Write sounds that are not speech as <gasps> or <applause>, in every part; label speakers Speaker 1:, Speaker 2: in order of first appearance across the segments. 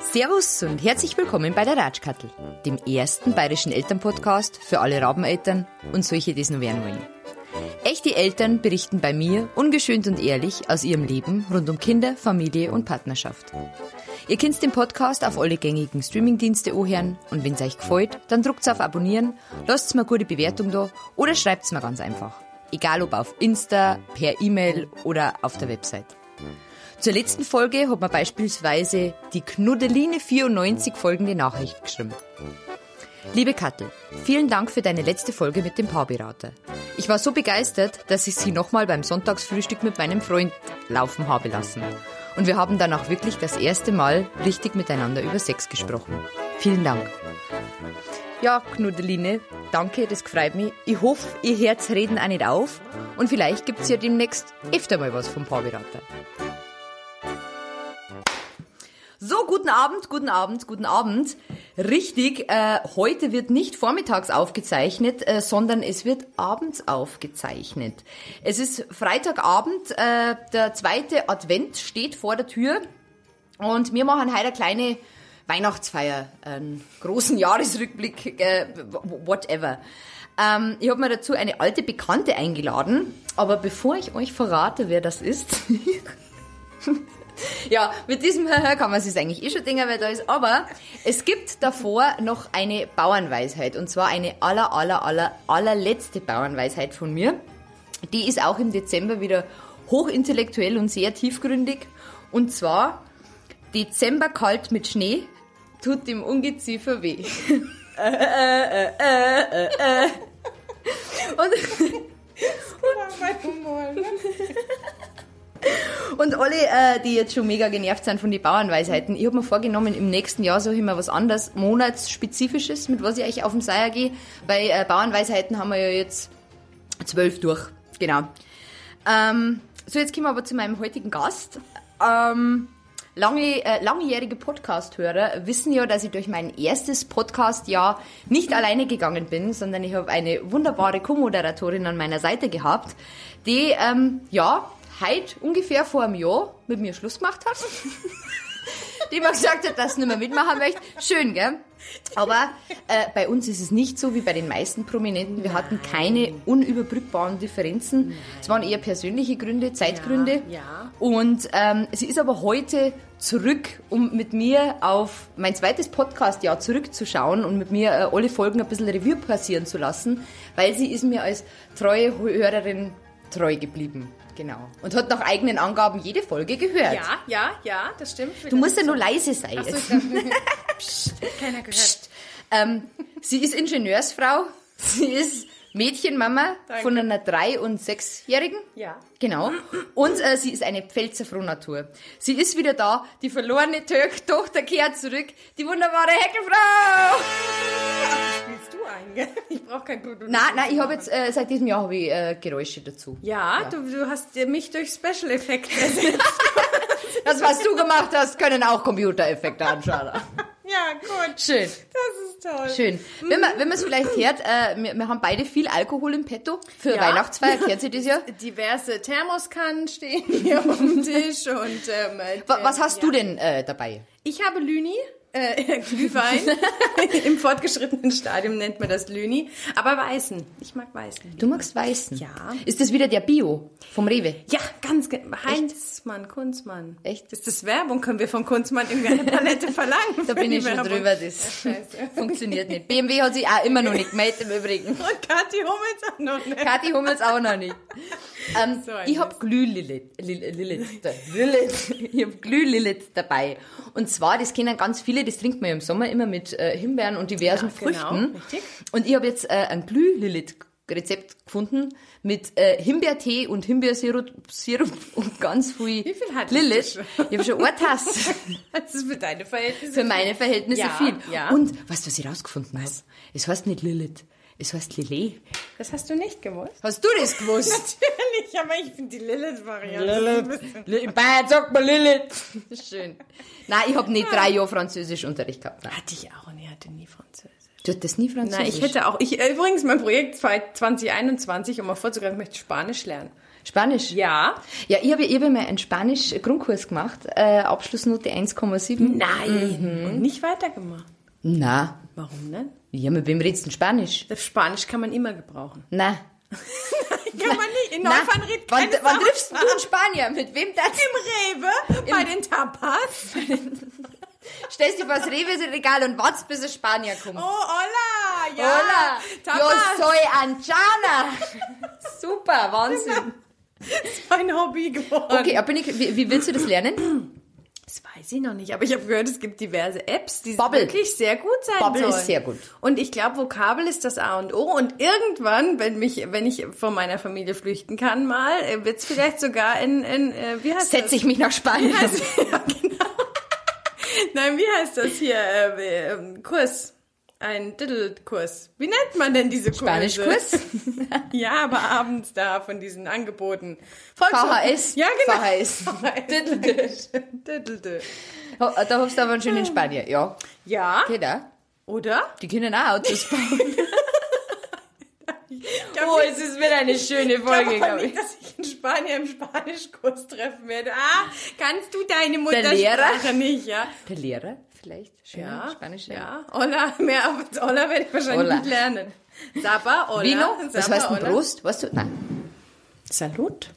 Speaker 1: Servus und herzlich willkommen bei der Ratschkattel, dem ersten bayerischen Elternpodcast für alle Rabeneltern und solche, die es noch werden wollen. Echte Eltern berichten bei mir ungeschönt und ehrlich aus ihrem Leben rund um Kinder, Familie und Partnerschaft. Ihr könnt den Podcast auf alle gängigen Streamingdienste anhören und wenn es euch gefällt, dann drückt auf Abonnieren, lasst mir eine gute Bewertung da oder schreibt es mir ganz einfach. Egal ob auf Insta, per E-Mail oder auf der Website. Zur letzten Folge hat mir beispielsweise die Knuddeline94 folgende Nachricht geschrieben. Liebe Kattel, vielen Dank für deine letzte Folge mit dem Paarberater. Ich war so begeistert, dass ich sie nochmal beim Sonntagsfrühstück mit meinem Freund laufen habe lassen. Und wir haben dann auch wirklich das erste Mal richtig miteinander über Sex gesprochen. Vielen Dank. Ja, Knuddeline, danke, das freut mich. Ich hoffe, ihr Herz reden auch nicht auf und vielleicht gibt's ja demnächst öfter mal was vom Paarberater. So, guten Abend, guten Abend, guten Abend. Richtig, äh, heute wird nicht vormittags aufgezeichnet, äh, sondern es wird abends aufgezeichnet. Es ist Freitagabend, äh, der zweite Advent steht vor der Tür und wir machen heute eine kleine Weihnachtsfeier, einen großen <laughs> Jahresrückblick, äh, whatever. Ähm, ich habe mir dazu eine alte Bekannte eingeladen, aber bevor ich euch verrate, wer das ist, <laughs> ja, mit diesem kann man sich eigentlich eh schon denken, wer da ist. Aber es gibt davor noch eine Bauernweisheit. Und zwar eine aller, aller, aller, allerletzte Bauernweisheit von mir. Die ist auch im Dezember wieder hochintellektuell und sehr tiefgründig. Und zwar, Dezember kalt mit Schnee tut dem Ungeziefer weh. <laughs> äh, äh, äh, äh, äh. Und, und, <laughs> und alle, äh, die jetzt schon mega genervt sind von den Bauernweisheiten, ich habe mir vorgenommen, im nächsten Jahr so immer was anderes, monatsspezifisches, mit was ich eigentlich auf den Seier gehe, weil äh, Bauernweisheiten haben wir ja jetzt zwölf durch. Genau. Ähm, so, jetzt kommen wir aber zu meinem heutigen Gast. Ähm, lange, äh, langjährige Podcast-Hörer wissen ja, dass ich durch mein erstes Podcast-Jahr nicht alleine gegangen bin, sondern ich habe eine wunderbare Co-Moderatorin an meiner Seite gehabt, die, ähm, ja, heute ungefähr vor einem Jahr mit mir Schluss gemacht hat. <laughs> die mir gesagt hat, dass sie nicht mehr mitmachen möchte. Schön, gell? Aber äh, bei uns ist es nicht so wie bei den meisten Prominenten. Wir hatten keine unüberbrückbaren Differenzen. Es waren eher persönliche Gründe, Zeitgründe.
Speaker 2: Ja, ja.
Speaker 1: Und ähm, sie ist aber heute zurück, um mit mir auf mein zweites Podcast-Jahr zurückzuschauen und mit mir äh, alle Folgen ein bisschen Revue passieren zu lassen, weil sie ist mir als treue Hörerin treu geblieben. Genau. Und hat nach eigenen Angaben jede Folge gehört.
Speaker 2: Ja, ja, ja, das stimmt.
Speaker 1: Du musst ja nur leise sein.
Speaker 2: Ach so, dachte, <laughs> Psst, keiner gehört. Psst.
Speaker 1: Ähm, sie ist Ingenieursfrau. Sie ist Mädchenmama
Speaker 2: Danke.
Speaker 1: von einer drei- und sechsjährigen.
Speaker 2: Ja.
Speaker 1: Genau. Und äh, sie ist eine Pfälzer Frohnatur. Sie ist wieder da. Die verlorene Tök Tochter kehrt zurück. Die wunderbare Heckelfrau.
Speaker 2: Spielst du ein, gell? Ich brauche kein Blut.
Speaker 1: Nein, nein, ich habe jetzt äh, seit diesem Jahr habe ich äh, Geräusche dazu.
Speaker 2: Ja, Du, du hast mich durch Special Effekt <laughs> ersetzt.
Speaker 1: Das, was du gemacht hast, können auch Computereffekte anschauen.
Speaker 2: ja, gut.
Speaker 1: Schön.
Speaker 2: Das ist toll.
Speaker 1: Schön. Wenn man wenn man es vielleicht hört, äh, wir, wir haben beide viel Alkohol im Petto für
Speaker 2: Ja.
Speaker 1: Weihnachtsfeier. Kennt ihr das ja? <laughs>
Speaker 2: Diverse Thermoskannen stehen hier auf dem Tisch und ähm,
Speaker 1: Wa- Was hast
Speaker 2: ja.
Speaker 1: du denn äh, dabei?
Speaker 2: Ich habe Lüni, äh, <laughs> Glühwein. <laughs> Im fortgeschrittenen Stadium nennt man das Lüni. Aber weißen. Ich mag weißen.
Speaker 1: Du magst Weißen.
Speaker 2: Ja.
Speaker 1: Ist das wieder der Bio vom Rewe?
Speaker 2: Ja, ganz genau. Heinzmann, Kunzmann.
Speaker 1: Echt?
Speaker 2: Ist das Werbung? Können wir von Kunzmann irgendwie eine Palette <laughs> verlangen?
Speaker 1: Da bin ich schon
Speaker 2: Werbung?
Speaker 1: drüber, das
Speaker 2: Scheiße.
Speaker 1: funktioniert nicht. BMW hat sich auch immer noch nicht gemeldet im Übrigen.
Speaker 2: Und Kathi Hummels auch noch nicht.
Speaker 1: Kathi Hummels auch noch nicht. Ähm,
Speaker 2: So
Speaker 1: ich habe Glühlilith, Lil- Lilith, Lilith, ich habe Glühlilith dabei. Und zwar, das kennen ganz viele, das trinkt man ja im Sommer immer mit äh, Himbeeren und diversen
Speaker 2: Ja, genau,
Speaker 1: Früchten.
Speaker 2: richtig.
Speaker 1: Und ich habe jetzt äh, ein Glühlilith-Rezept gefunden mit äh, Himbeertee und Himbeersirup Sirup und ganz viel
Speaker 2: Wie viel hattest
Speaker 1: Lilith. Ich habe schon eine Tasse. <laughs>
Speaker 2: Das ist für deine Verhältnisse.
Speaker 1: Für meine Verhältnisse
Speaker 2: Ja,
Speaker 1: viel.
Speaker 2: ja.
Speaker 1: Und weißt du, was ich rausgefunden habe? Es heißt nicht Lilith. Es heißt Lillet.
Speaker 2: Das hast du nicht gewusst?
Speaker 1: Hast du das gewusst? <laughs>
Speaker 2: Natürlich, aber ich finde die Lilith-Variante.
Speaker 1: In Bayern sagt man Lilith. Schön. Nein, ich habe nicht drei Jahre Französischunterricht gehabt. Nein.
Speaker 2: Hatte ich auch und ich hatte nie Französisch.
Speaker 1: Du hattest nie Französisch?
Speaker 2: Nein, ich hätte auch, ich, übrigens mein Projekt 2021, um mal vorzugreifen, ich möchte Spanisch lernen.
Speaker 1: Spanisch?
Speaker 2: Ja.
Speaker 1: Ja, ich habe ich hab mal einen Spanisch-Grundkurs gemacht, äh, Abschlussnote 1,7.
Speaker 2: Nein. Und nicht weitergemacht.
Speaker 1: Na,
Speaker 2: Warum denn?
Speaker 1: Ja, mit wem redest du denn Spanisch?
Speaker 2: Das Spanisch kann man immer gebrauchen.
Speaker 1: Na. <laughs>
Speaker 2: Kann man nicht. In
Speaker 1: Na,
Speaker 2: Neufahren redet
Speaker 1: wann, wann triffst du einen Spanier? Mit wem das?
Speaker 2: Im Rewe, bei den Tapas. <laughs>
Speaker 1: Stellst dich vor das Rewe-Regal und wartest, bis ein Spanier kommt.
Speaker 2: Oh, hola, ja.
Speaker 1: Hola, yo
Speaker 2: Tapas.
Speaker 1: soy Anchana. <laughs> Super, Wahnsinn.
Speaker 2: Mein Hobby geworden.
Speaker 1: Okay, aber wie, wie willst du das lernen?
Speaker 2: Das weiß ich noch nicht, aber ich habe gehört, es gibt diverse Apps, die
Speaker 1: Bubble.
Speaker 2: wirklich sehr gut sein
Speaker 1: Bubble
Speaker 2: sollen.
Speaker 1: ist sehr gut.
Speaker 2: Und ich glaube, Vokabel ist das A und O. Und irgendwann, wenn mich, wenn ich von meiner Familie flüchten kann, mal, wird es vielleicht sogar in, in äh, wie heißt
Speaker 1: Setze ich mich nach Spanien.
Speaker 2: das? <laughs> ja, genau. Nein, wie heißt das hier? Äh, äh, Kurs. Ein Diddle-Kurs. Wie nennt man denn diese Kurse?
Speaker 1: Spanischkurs? <laughs>
Speaker 2: Ja, aber abends da von diesen Angeboten.
Speaker 1: VHS.
Speaker 2: Ja, genau.
Speaker 1: VHS.
Speaker 2: VHS. Diddle.
Speaker 1: Da hoffst du aber schon in Spanien. Ja,
Speaker 2: Ja,
Speaker 1: geht auch.
Speaker 2: oder?
Speaker 1: Die können auch Autos <laughs> bauen.
Speaker 2: Ich glaub
Speaker 1: Oh,
Speaker 2: nicht-
Speaker 1: es ist wieder eine schöne
Speaker 2: ich glaube
Speaker 1: Folge,
Speaker 2: aber
Speaker 1: glaube
Speaker 2: nicht,
Speaker 1: ich.
Speaker 2: dass ich in Spanien im Spanischkurs treffen werde. Ah, kannst du deine? Muttersprache nicht, ja?
Speaker 1: Der Lehrer vielleicht? Schön
Speaker 2: Ja,
Speaker 1: Spanisch.
Speaker 2: ja. Hola, mehr als Hola werde ich wahrscheinlich
Speaker 1: Hola.
Speaker 2: nicht lernen. Saba, Hola.
Speaker 1: Vino? Was
Speaker 2: Saba,
Speaker 1: heißt
Speaker 2: Hola.
Speaker 1: Prost? Weißt du? Nein.
Speaker 2: Salut.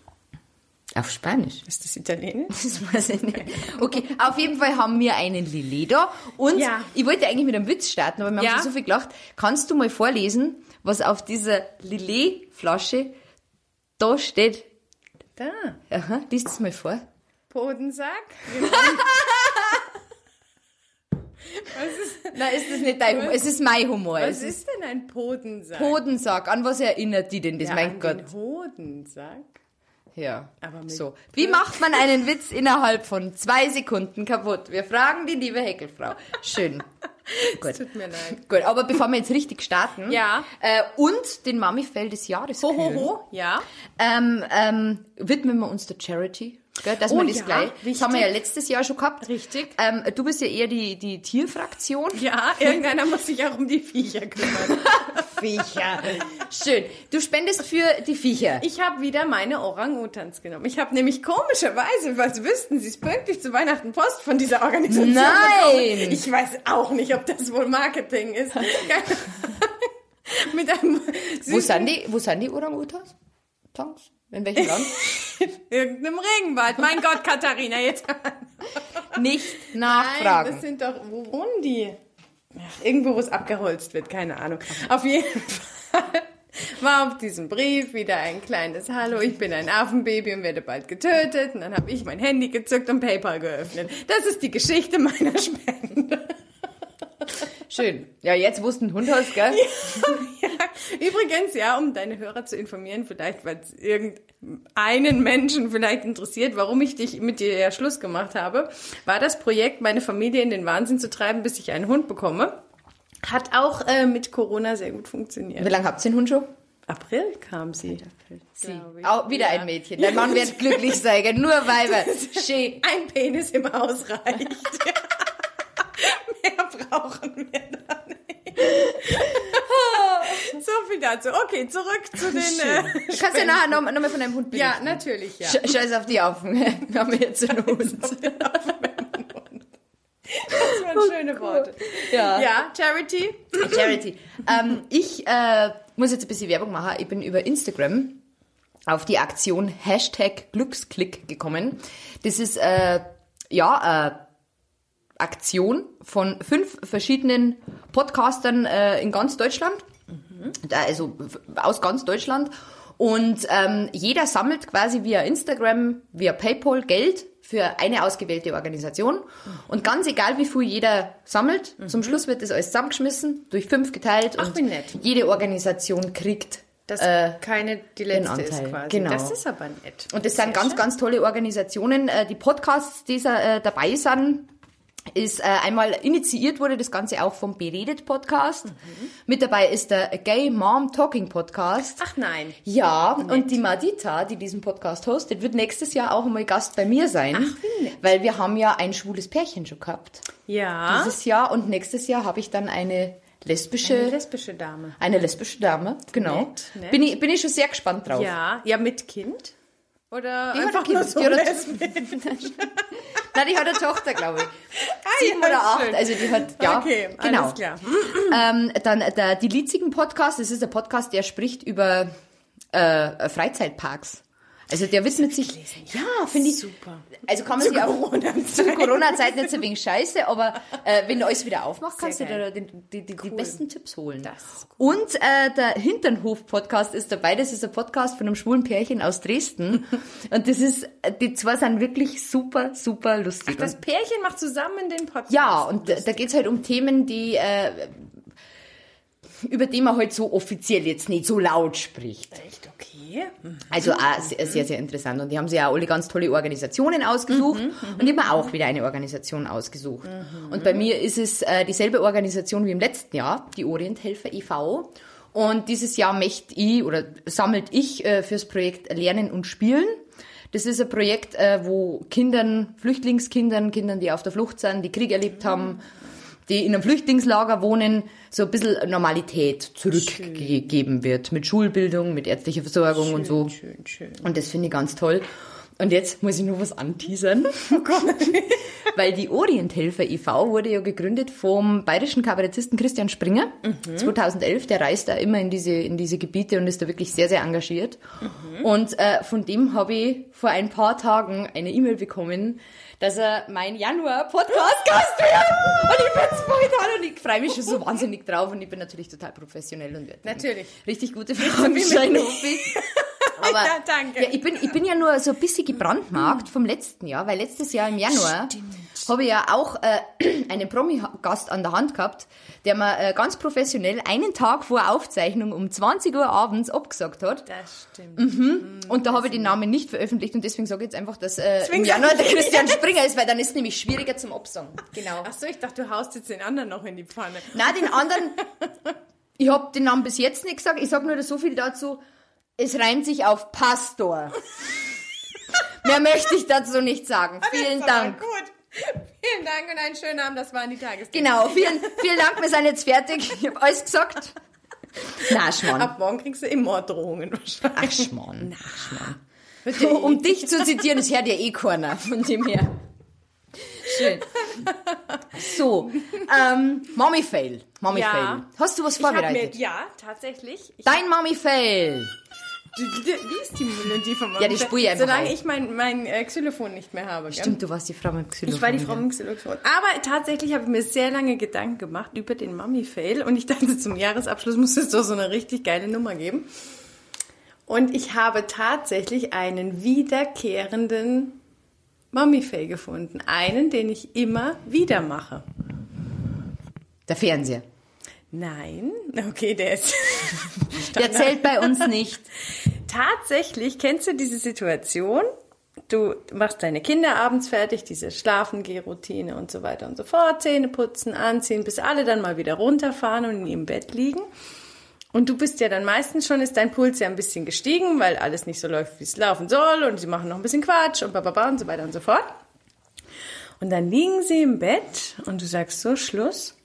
Speaker 1: Auf Spanisch.
Speaker 2: Ist das Italienisch? <laughs>
Speaker 1: Das weiß ich nicht. Okay, auf jeden Fall haben wir einen Lillet da. Und
Speaker 2: Ja.
Speaker 1: ich wollte eigentlich mit einem Witz starten, aber wir
Speaker 2: Ja.
Speaker 1: haben schon so viel gelacht. Kannst du mal vorlesen, was auf dieser Lillet-Flasche da steht?
Speaker 2: Da.
Speaker 1: Aha, liest es mal vor.
Speaker 2: Bodensack. <laughs> Was ist,
Speaker 1: Nein, ist das nicht dein Humor? Es ist mein Humor.
Speaker 2: was
Speaker 1: ist
Speaker 2: ist denn ein Bodensack?
Speaker 1: Hodensack. An was erinnert die denn das?
Speaker 2: ja,
Speaker 1: mein
Speaker 2: an
Speaker 1: Gott.
Speaker 2: Den Hodensack.
Speaker 1: Ja.
Speaker 2: Aber
Speaker 1: so. Wie macht man einen Witz <laughs> innerhalb von zwei Sekunden kaputt? Wir fragen die liebe Heckelfrau. Schön. <laughs> Gut.
Speaker 2: Tut mir leid.
Speaker 1: Gut, aber bevor wir jetzt richtig starten.
Speaker 2: Ja.
Speaker 1: Äh, und den Mami-Fell des Jahres.
Speaker 2: Ho, ho, ho. Ja.
Speaker 1: Ähm, ähm, widmen wir uns der Charity. Gell, dass
Speaker 2: Oh
Speaker 1: wir das
Speaker 2: ja,
Speaker 1: gleich. Das
Speaker 2: richtig.
Speaker 1: haben wir ja letztes Jahr schon gehabt.
Speaker 2: Richtig.
Speaker 1: Ähm, du bist ja eher die, die Tierfraktion.
Speaker 2: Ja, irgendeiner muss sich auch um die Viecher kümmern. <laughs>
Speaker 1: Viecher. Schön. Du spendest für die Viecher.
Speaker 2: Ich habe wieder meine Orang-Utans genommen. Ich habe nämlich komischerweise, was wüssten Sie es pünktlich zu Weihnachten Post von dieser Organisation
Speaker 1: Nein!
Speaker 2: bekommen. Ich weiß auch nicht, ob das wohl Marketing ist. <laughs> Mit einem
Speaker 1: Wo sind die, wo sind die Orang-Utans? Tanks? In welchem Land? <laughs> <laughs>
Speaker 2: irgendeinem Regenwald. Mein Gott, Katharina, jetzt.
Speaker 1: Nicht
Speaker 2: Nein,
Speaker 1: nachfragen.
Speaker 2: das sind doch, wo wohnen die? Ach, irgendwo, wo es abgeholzt wird, keine Ahnung. Auf jeden Fall war auf diesem Brief wieder ein kleines Hallo, ich bin ein Affenbaby und werde bald getötet. Und dann habe ich mein Handy gezückt und PayPal geöffnet. Das ist die Geschichte meiner Spende.
Speaker 1: Schön. Ja, jetzt wussten ein Hund hast, gell? <laughs>
Speaker 2: Ja, übrigens, ja, um deine Hörer zu informieren, vielleicht, weil es irgendeinen Menschen vielleicht interessiert, warum ich dich mit dir ja Schluss gemacht habe, war das Projekt, meine Familie in den Wahnsinn zu treiben, bis ich einen Hund bekomme. Hat auch äh, mit Corona sehr gut funktioniert.
Speaker 1: Wie lange habt ihr den Hund schon?
Speaker 2: April kam sie.
Speaker 1: Sie. Auch wieder
Speaker 2: Ja.
Speaker 1: ein Mädchen. Dein Mann wird <laughs> glücklich sein? Nur Weiber. Schön.
Speaker 2: Ein Penis im Haus reicht. <laughs> Brauchen wir da nicht. <laughs> so viel dazu. Okay, zurück zu den. Äh,
Speaker 1: Du kannst ja nachher noch, noch von deinem Hund
Speaker 2: ja,
Speaker 1: berichten.
Speaker 2: natürlich, ja.
Speaker 1: Sch Scheiß auf die Affen. Wir haben jetzt einen Hund.
Speaker 2: Das waren schöne Worte.
Speaker 1: Ja.
Speaker 2: Ja, Charity.
Speaker 1: Charity. Ähm, ich äh, muss jetzt ein bisschen Werbung machen. Ich bin über Instagram auf die Aktion Hashtag Glücksklick gekommen. Das ist äh, ja äh, Aktion von fünf verschiedenen Podcastern äh, in ganz Deutschland. Da- Also aus ganz Deutschland. Und ähm, jeder sammelt quasi via Instagram, via PayPal Geld für eine ausgewählte Organisation. Und ganz egal, wie viel jeder sammelt, zum Schluss wird das alles zusammengeschmissen, durch fünf geteilt.
Speaker 2: Ach,
Speaker 1: und jede Organisation kriegt
Speaker 2: Das
Speaker 1: äh,
Speaker 2: keine die letzte ist quasi.
Speaker 1: Genau.
Speaker 2: Das ist aber nett.
Speaker 1: und das sind
Speaker 2: Sehr
Speaker 1: ganz,
Speaker 2: schön.
Speaker 1: ganz tolle Organisationen. Äh, Die Podcasts, die äh, dabei sind, ist äh, einmal initiiert wurde das Ganze auch vom Beredet Podcast.
Speaker 2: Mhm.
Speaker 1: Mit dabei ist der Gay Mom Talking Podcast.
Speaker 2: Ach nein.
Speaker 1: Ja, und die Madita, die diesen Podcast hostet, wird nächstes Jahr auch mal Gast bei mir sein.
Speaker 2: Ach, wie nett.
Speaker 1: Weil wir haben ja ein schwules Pärchen schon gehabt.
Speaker 2: Ja.
Speaker 1: Dieses Jahr und nächstes Jahr habe ich dann eine lesbische,
Speaker 2: Eine
Speaker 1: eine,
Speaker 2: lesbische Dame.
Speaker 1: lesbische Dame, genau.
Speaker 2: Nett, nett.
Speaker 1: Bin, ich, bin ich schon sehr gespannt drauf.
Speaker 2: Ja. Ja, mit Kind? Oder
Speaker 1: Die hat
Speaker 2: einfach
Speaker 1: ein
Speaker 2: nur so
Speaker 1: Die hat? <laughs> Nein, die hat eine Tochter, glaube ich. Sieben
Speaker 2: ja,
Speaker 1: oder acht.
Speaker 2: schön.
Speaker 1: Also die hat, ja,
Speaker 2: Okay,
Speaker 1: genau.
Speaker 2: alles klar. <clears throat>
Speaker 1: Ähm, dann der, die Litzigen Podcast, das ist der Podcast, der spricht über äh, Freizeitparks. Also der widmet sich, ja, finde ich,
Speaker 2: Super.
Speaker 1: also kann man sich auch
Speaker 2: Corona-Zeiten.
Speaker 1: zu Corona-Zeit nicht so wegen Scheiße, aber äh, wenn alles wieder aufmacht, kannst du
Speaker 2: geil.
Speaker 1: dir da die, die, die, die besten Tipps holen.
Speaker 2: Ist
Speaker 1: Und äh, der Hinternhof-Podcast ist dabei. Das ist ein Podcast von einem schwulen Pärchen aus Dresden. <laughs> Und das ist, die zwei sind wirklich super, super lustig.
Speaker 2: Das Pärchen macht zusammen den Podcast.
Speaker 1: Ja, und da, da geht's halt um Themen, die äh, über die man halt so offiziell jetzt nicht so laut spricht.
Speaker 2: Echt okay.
Speaker 1: Also auch sehr, sehr, sehr interessant. Und die haben sich ja alle ganz tolle Organisationen ausgesucht. und ich habe mir auch wieder eine Organisation ausgesucht. Und bei mir ist es äh, dieselbe Organisation wie im letzten Jahr, die Orienthelfer e.V. Und dieses Jahr möchte ich oder sammelt ich äh, fürs Projekt Lernen und Spielen. Das ist ein Projekt, äh, wo Kindern, Flüchtlingskindern, Kindern, die auf der Flucht sind, die Krieg erlebt haben, die in einem Flüchtlingslager wohnen, so ein bisschen Normalität zurückgegeben wird. Mit Schulbildung, mit ärztlicher Versorgung und so.
Speaker 2: Schön, schön.
Speaker 1: Und das finde ich ganz toll. Und jetzt muss ich nur was anteasern. <laughs> <laughs> Weil die Orienthelfer e.V. wurde ja gegründet vom bayerischen Kabarettisten Christian Springer. 2011. Der reist da immer in diese, in diese Gebiete und ist da wirklich sehr, sehr engagiert. Und äh, von dem habe ich vor ein paar Tagen eine E-Mail bekommen, dass er mein Januar-Podcast-Gast wird. Und ich bin's voll toll und ich freue mich schon so wahnsinnig drauf. Und ich bin natürlich total professionell und werde
Speaker 2: Natürlich.
Speaker 1: richtig gute Fragen stellen, hoffe ich. <laughs> Aber
Speaker 2: Ja, danke.
Speaker 1: Ja, ich, bin, ich bin ja nur so ein bisschen gebrandmarkt vom letzten Jahr, weil letztes Jahr im Januar habe ich ja auch äh, <clears throat> einen Promi-Gast an der Hand gehabt, der mir äh, ganz professionell einen Tag vor Aufzeichnung um 20 Uhr abends abgesagt hat.
Speaker 2: Das stimmt.
Speaker 1: Mhm. Und da habe ich den Namen nicht veröffentlicht und deswegen sage ich jetzt einfach, dass äh, im Januar der <laughs> Christian Springer ist, weil dann ist es nämlich schwieriger zum Absagen. Genau.
Speaker 2: Ach so, ich dachte, du haust jetzt den anderen noch in die Pfanne.
Speaker 1: Nein, den anderen, <laughs> ich habe den Namen bis jetzt nicht gesagt. Ich sage nur so viel dazu, es reimt sich auf Pastor. Mehr möchte ich dazu nicht sagen. Vielen Dank.
Speaker 2: Gut. Vielen Dank und einen schönen Abend. Das waren die Tagesthemen.
Speaker 1: Genau, vielen, vielen Dank, wir sind jetzt fertig. Ich habe alles gesagt. Na, Schmarrn.
Speaker 2: Ab morgen kriegst du immer Drohungen wahrscheinlich.
Speaker 1: Ach, Schmarrn. Schmarrn.
Speaker 2: Bitte.
Speaker 1: Um dich zu zitieren, das hört ja eh keiner, von dem her. Schön. So, ähm, Mommy Fail. Mommy
Speaker 2: Ja.
Speaker 1: Fail. Hast du was
Speaker 2: hab mir,
Speaker 1: vorbereitet?
Speaker 2: ja, tatsächlich. Ich
Speaker 1: Dein Mommy Fail.
Speaker 2: Du- du- Wie ist die Melodie von
Speaker 1: Ja, die spule ich einfach
Speaker 2: Solange
Speaker 1: ein.
Speaker 2: ich mein, mein äh, Xylophon nicht mehr habe. gell?
Speaker 1: Stimmt, du warst die Frau mit dem Xylophon.
Speaker 2: Ich war die Frau mit dem Xylophon. Aber tatsächlich habe ich mir sehr lange Gedanken gemacht über den Mummy-Fail und ich dachte, zum Jahresabschluss muss es doch so eine richtig geile Nummer geben. Und ich habe tatsächlich einen wiederkehrenden Mummy-Fail gefunden. Einen, den ich immer wieder mache.
Speaker 1: Der Fernseher.
Speaker 2: Nein, okay, der ist. <laughs>
Speaker 1: Der zählt bei uns nicht.
Speaker 2: Tatsächlich, kennst du diese Situation? Du machst deine Kinder abends fertig, diese Schlafengeh-Routine und so weiter und so fort, Zähne putzen, anziehen, bis alle dann mal wieder runterfahren und in ihrem Bett liegen. Und du bist ja dann meistens schon, ist dein Puls ja ein bisschen gestiegen, weil alles nicht so läuft, wie es laufen soll und sie machen noch ein bisschen Quatsch und bababa und so weiter und so fort. Und dann liegen sie im Bett und du sagst so Schluss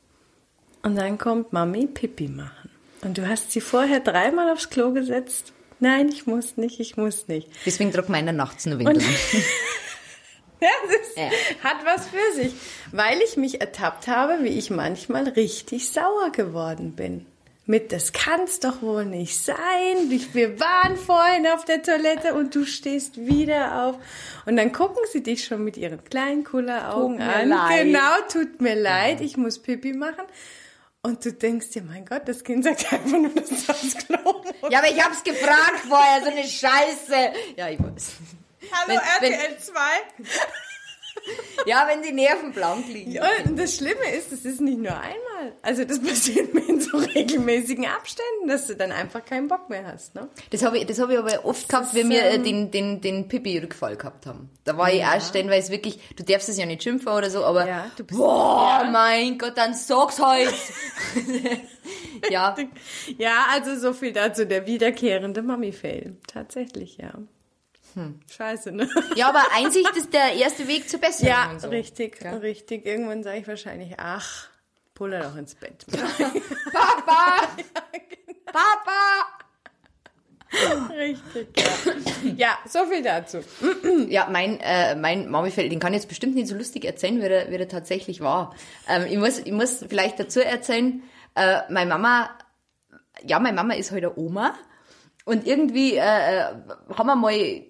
Speaker 2: und dann kommt Mami Pipi machen. Und du hast sie vorher dreimal aufs Klo gesetzt. Nein, ich muss nicht, ich muss nicht.
Speaker 1: Deswegen tragt meiner nachts nur Windeln. <laughs>
Speaker 2: Ja, das
Speaker 1: Ja.
Speaker 2: hat was für sich. Weil ich mich ertappt habe, wie ich manchmal richtig sauer geworden bin. Mit, das kann's doch wohl nicht sein. Wir waren vorhin auf der Toilette und du stehst wieder auf. Und dann gucken sie dich schon mit ihren kleinen Kulleraugen
Speaker 1: Tut mir
Speaker 2: an.
Speaker 1: leid.
Speaker 2: Genau, tut mir leid, ich muss Pipi machen. Und du denkst dir, mein Gott, das Kind sagt einfach nur, dass aufs Klo muss.
Speaker 1: Ja, aber ich hab's gefragt vorher, so eine Scheiße. Ja, ich weiß.
Speaker 2: Hallo
Speaker 1: Wenn- wenn-
Speaker 2: RTL 2. <laughs>
Speaker 1: Ja, wenn die Nerven blank liegen.
Speaker 2: Ja, und das Schlimme ist, das ist nicht nur einmal. Also das <laughs> passiert mir in so regelmäßigen Abständen, dass du dann einfach keinen Bock mehr hast. Ne?
Speaker 1: Das habe ich, das hab ich aber oft gehabt, wenn wir äh, den, den, den Pipi-Rückfall gehabt haben. Da war ich auch stellenweise wirklich, du darfst es ja nicht schimpfen oder so, aber
Speaker 2: Ja, du bist-
Speaker 1: boah,
Speaker 2: ja.
Speaker 1: mein Gott, dann sag's halt. <laughs> ja,
Speaker 2: Ja, also so viel dazu, der wiederkehrende Mami-Fail. Tatsächlich, ja. Scheiße, ne?
Speaker 1: ja, aber Einsicht ist der erste Weg zur Besserung.
Speaker 2: Ja,
Speaker 1: so.
Speaker 2: richtig,
Speaker 1: Ja.
Speaker 2: richtig. Irgendwann sage ich wahrscheinlich, ach, pull er doch ins Bett. <laughs>
Speaker 1: Papa! <laughs> Papa!
Speaker 2: Richtig, ja. Ja, so viel dazu. <clears throat>
Speaker 1: Ja, mein, äh, mein Mami-Fell, den kann ich jetzt bestimmt nicht so lustig erzählen, wie er, wie er tatsächlich war. Ähm, ich, muss, ich muss vielleicht dazu erzählen, äh, meine Mama, ja, meine Mama ist halt eine Oma. Und irgendwie äh, äh, haben wir mal,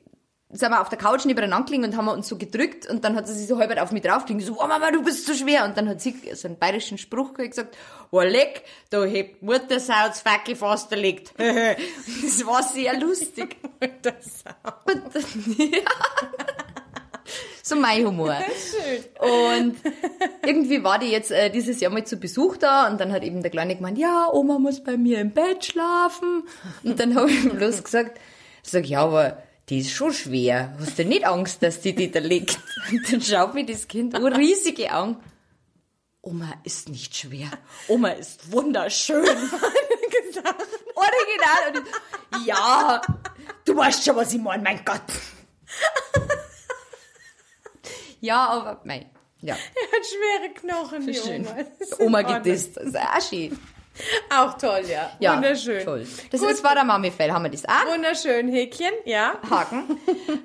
Speaker 1: sind wir auf der Couch nebeneinander gelegen und haben uns so gedrückt und dann hat sie sich so halb auf mich draufgelegt, so, oh Mama, du bist so schwer. Und dann hat sie so einen bayerischen Spruch gesagt, oh leck, da hebt Muttersau das Fackel fast erlegt. <laughs> das war sehr lustig. <laughs>
Speaker 2: Das
Speaker 1: Und ja. So mein Humor.
Speaker 2: schön.
Speaker 1: Und irgendwie war die jetzt äh, dieses Jahr mal zu Besuch da und dann hat eben der Kleine gemeint, ja, Oma muss bei mir im Bett schlafen. Und dann habe ich bloß gesagt, sag, ja, aber die ist schon schwer. Hast du nicht Angst, dass die die da liegt? Und <laughs> dann schaut mir das Kind an, riesige Augen. Oma ist nicht schwer. Oma ist wunderschön. <laughs> Original. Und ich, ja, du weißt schon, was ich meine, mein Gott. Ja, aber mei. Ja,
Speaker 2: Er hat schwere Knochen, die
Speaker 1: schön.
Speaker 2: Oma.
Speaker 1: Oma gedisst. Das ist auch schön. <laughs>
Speaker 2: Auch toll, ja.
Speaker 1: Ja,
Speaker 2: Wunderschön.
Speaker 1: Toll. Das, das war der Mami-Fell. Haben wir das auch?
Speaker 2: Wunderschön, Häkchen, ja.
Speaker 1: Haken.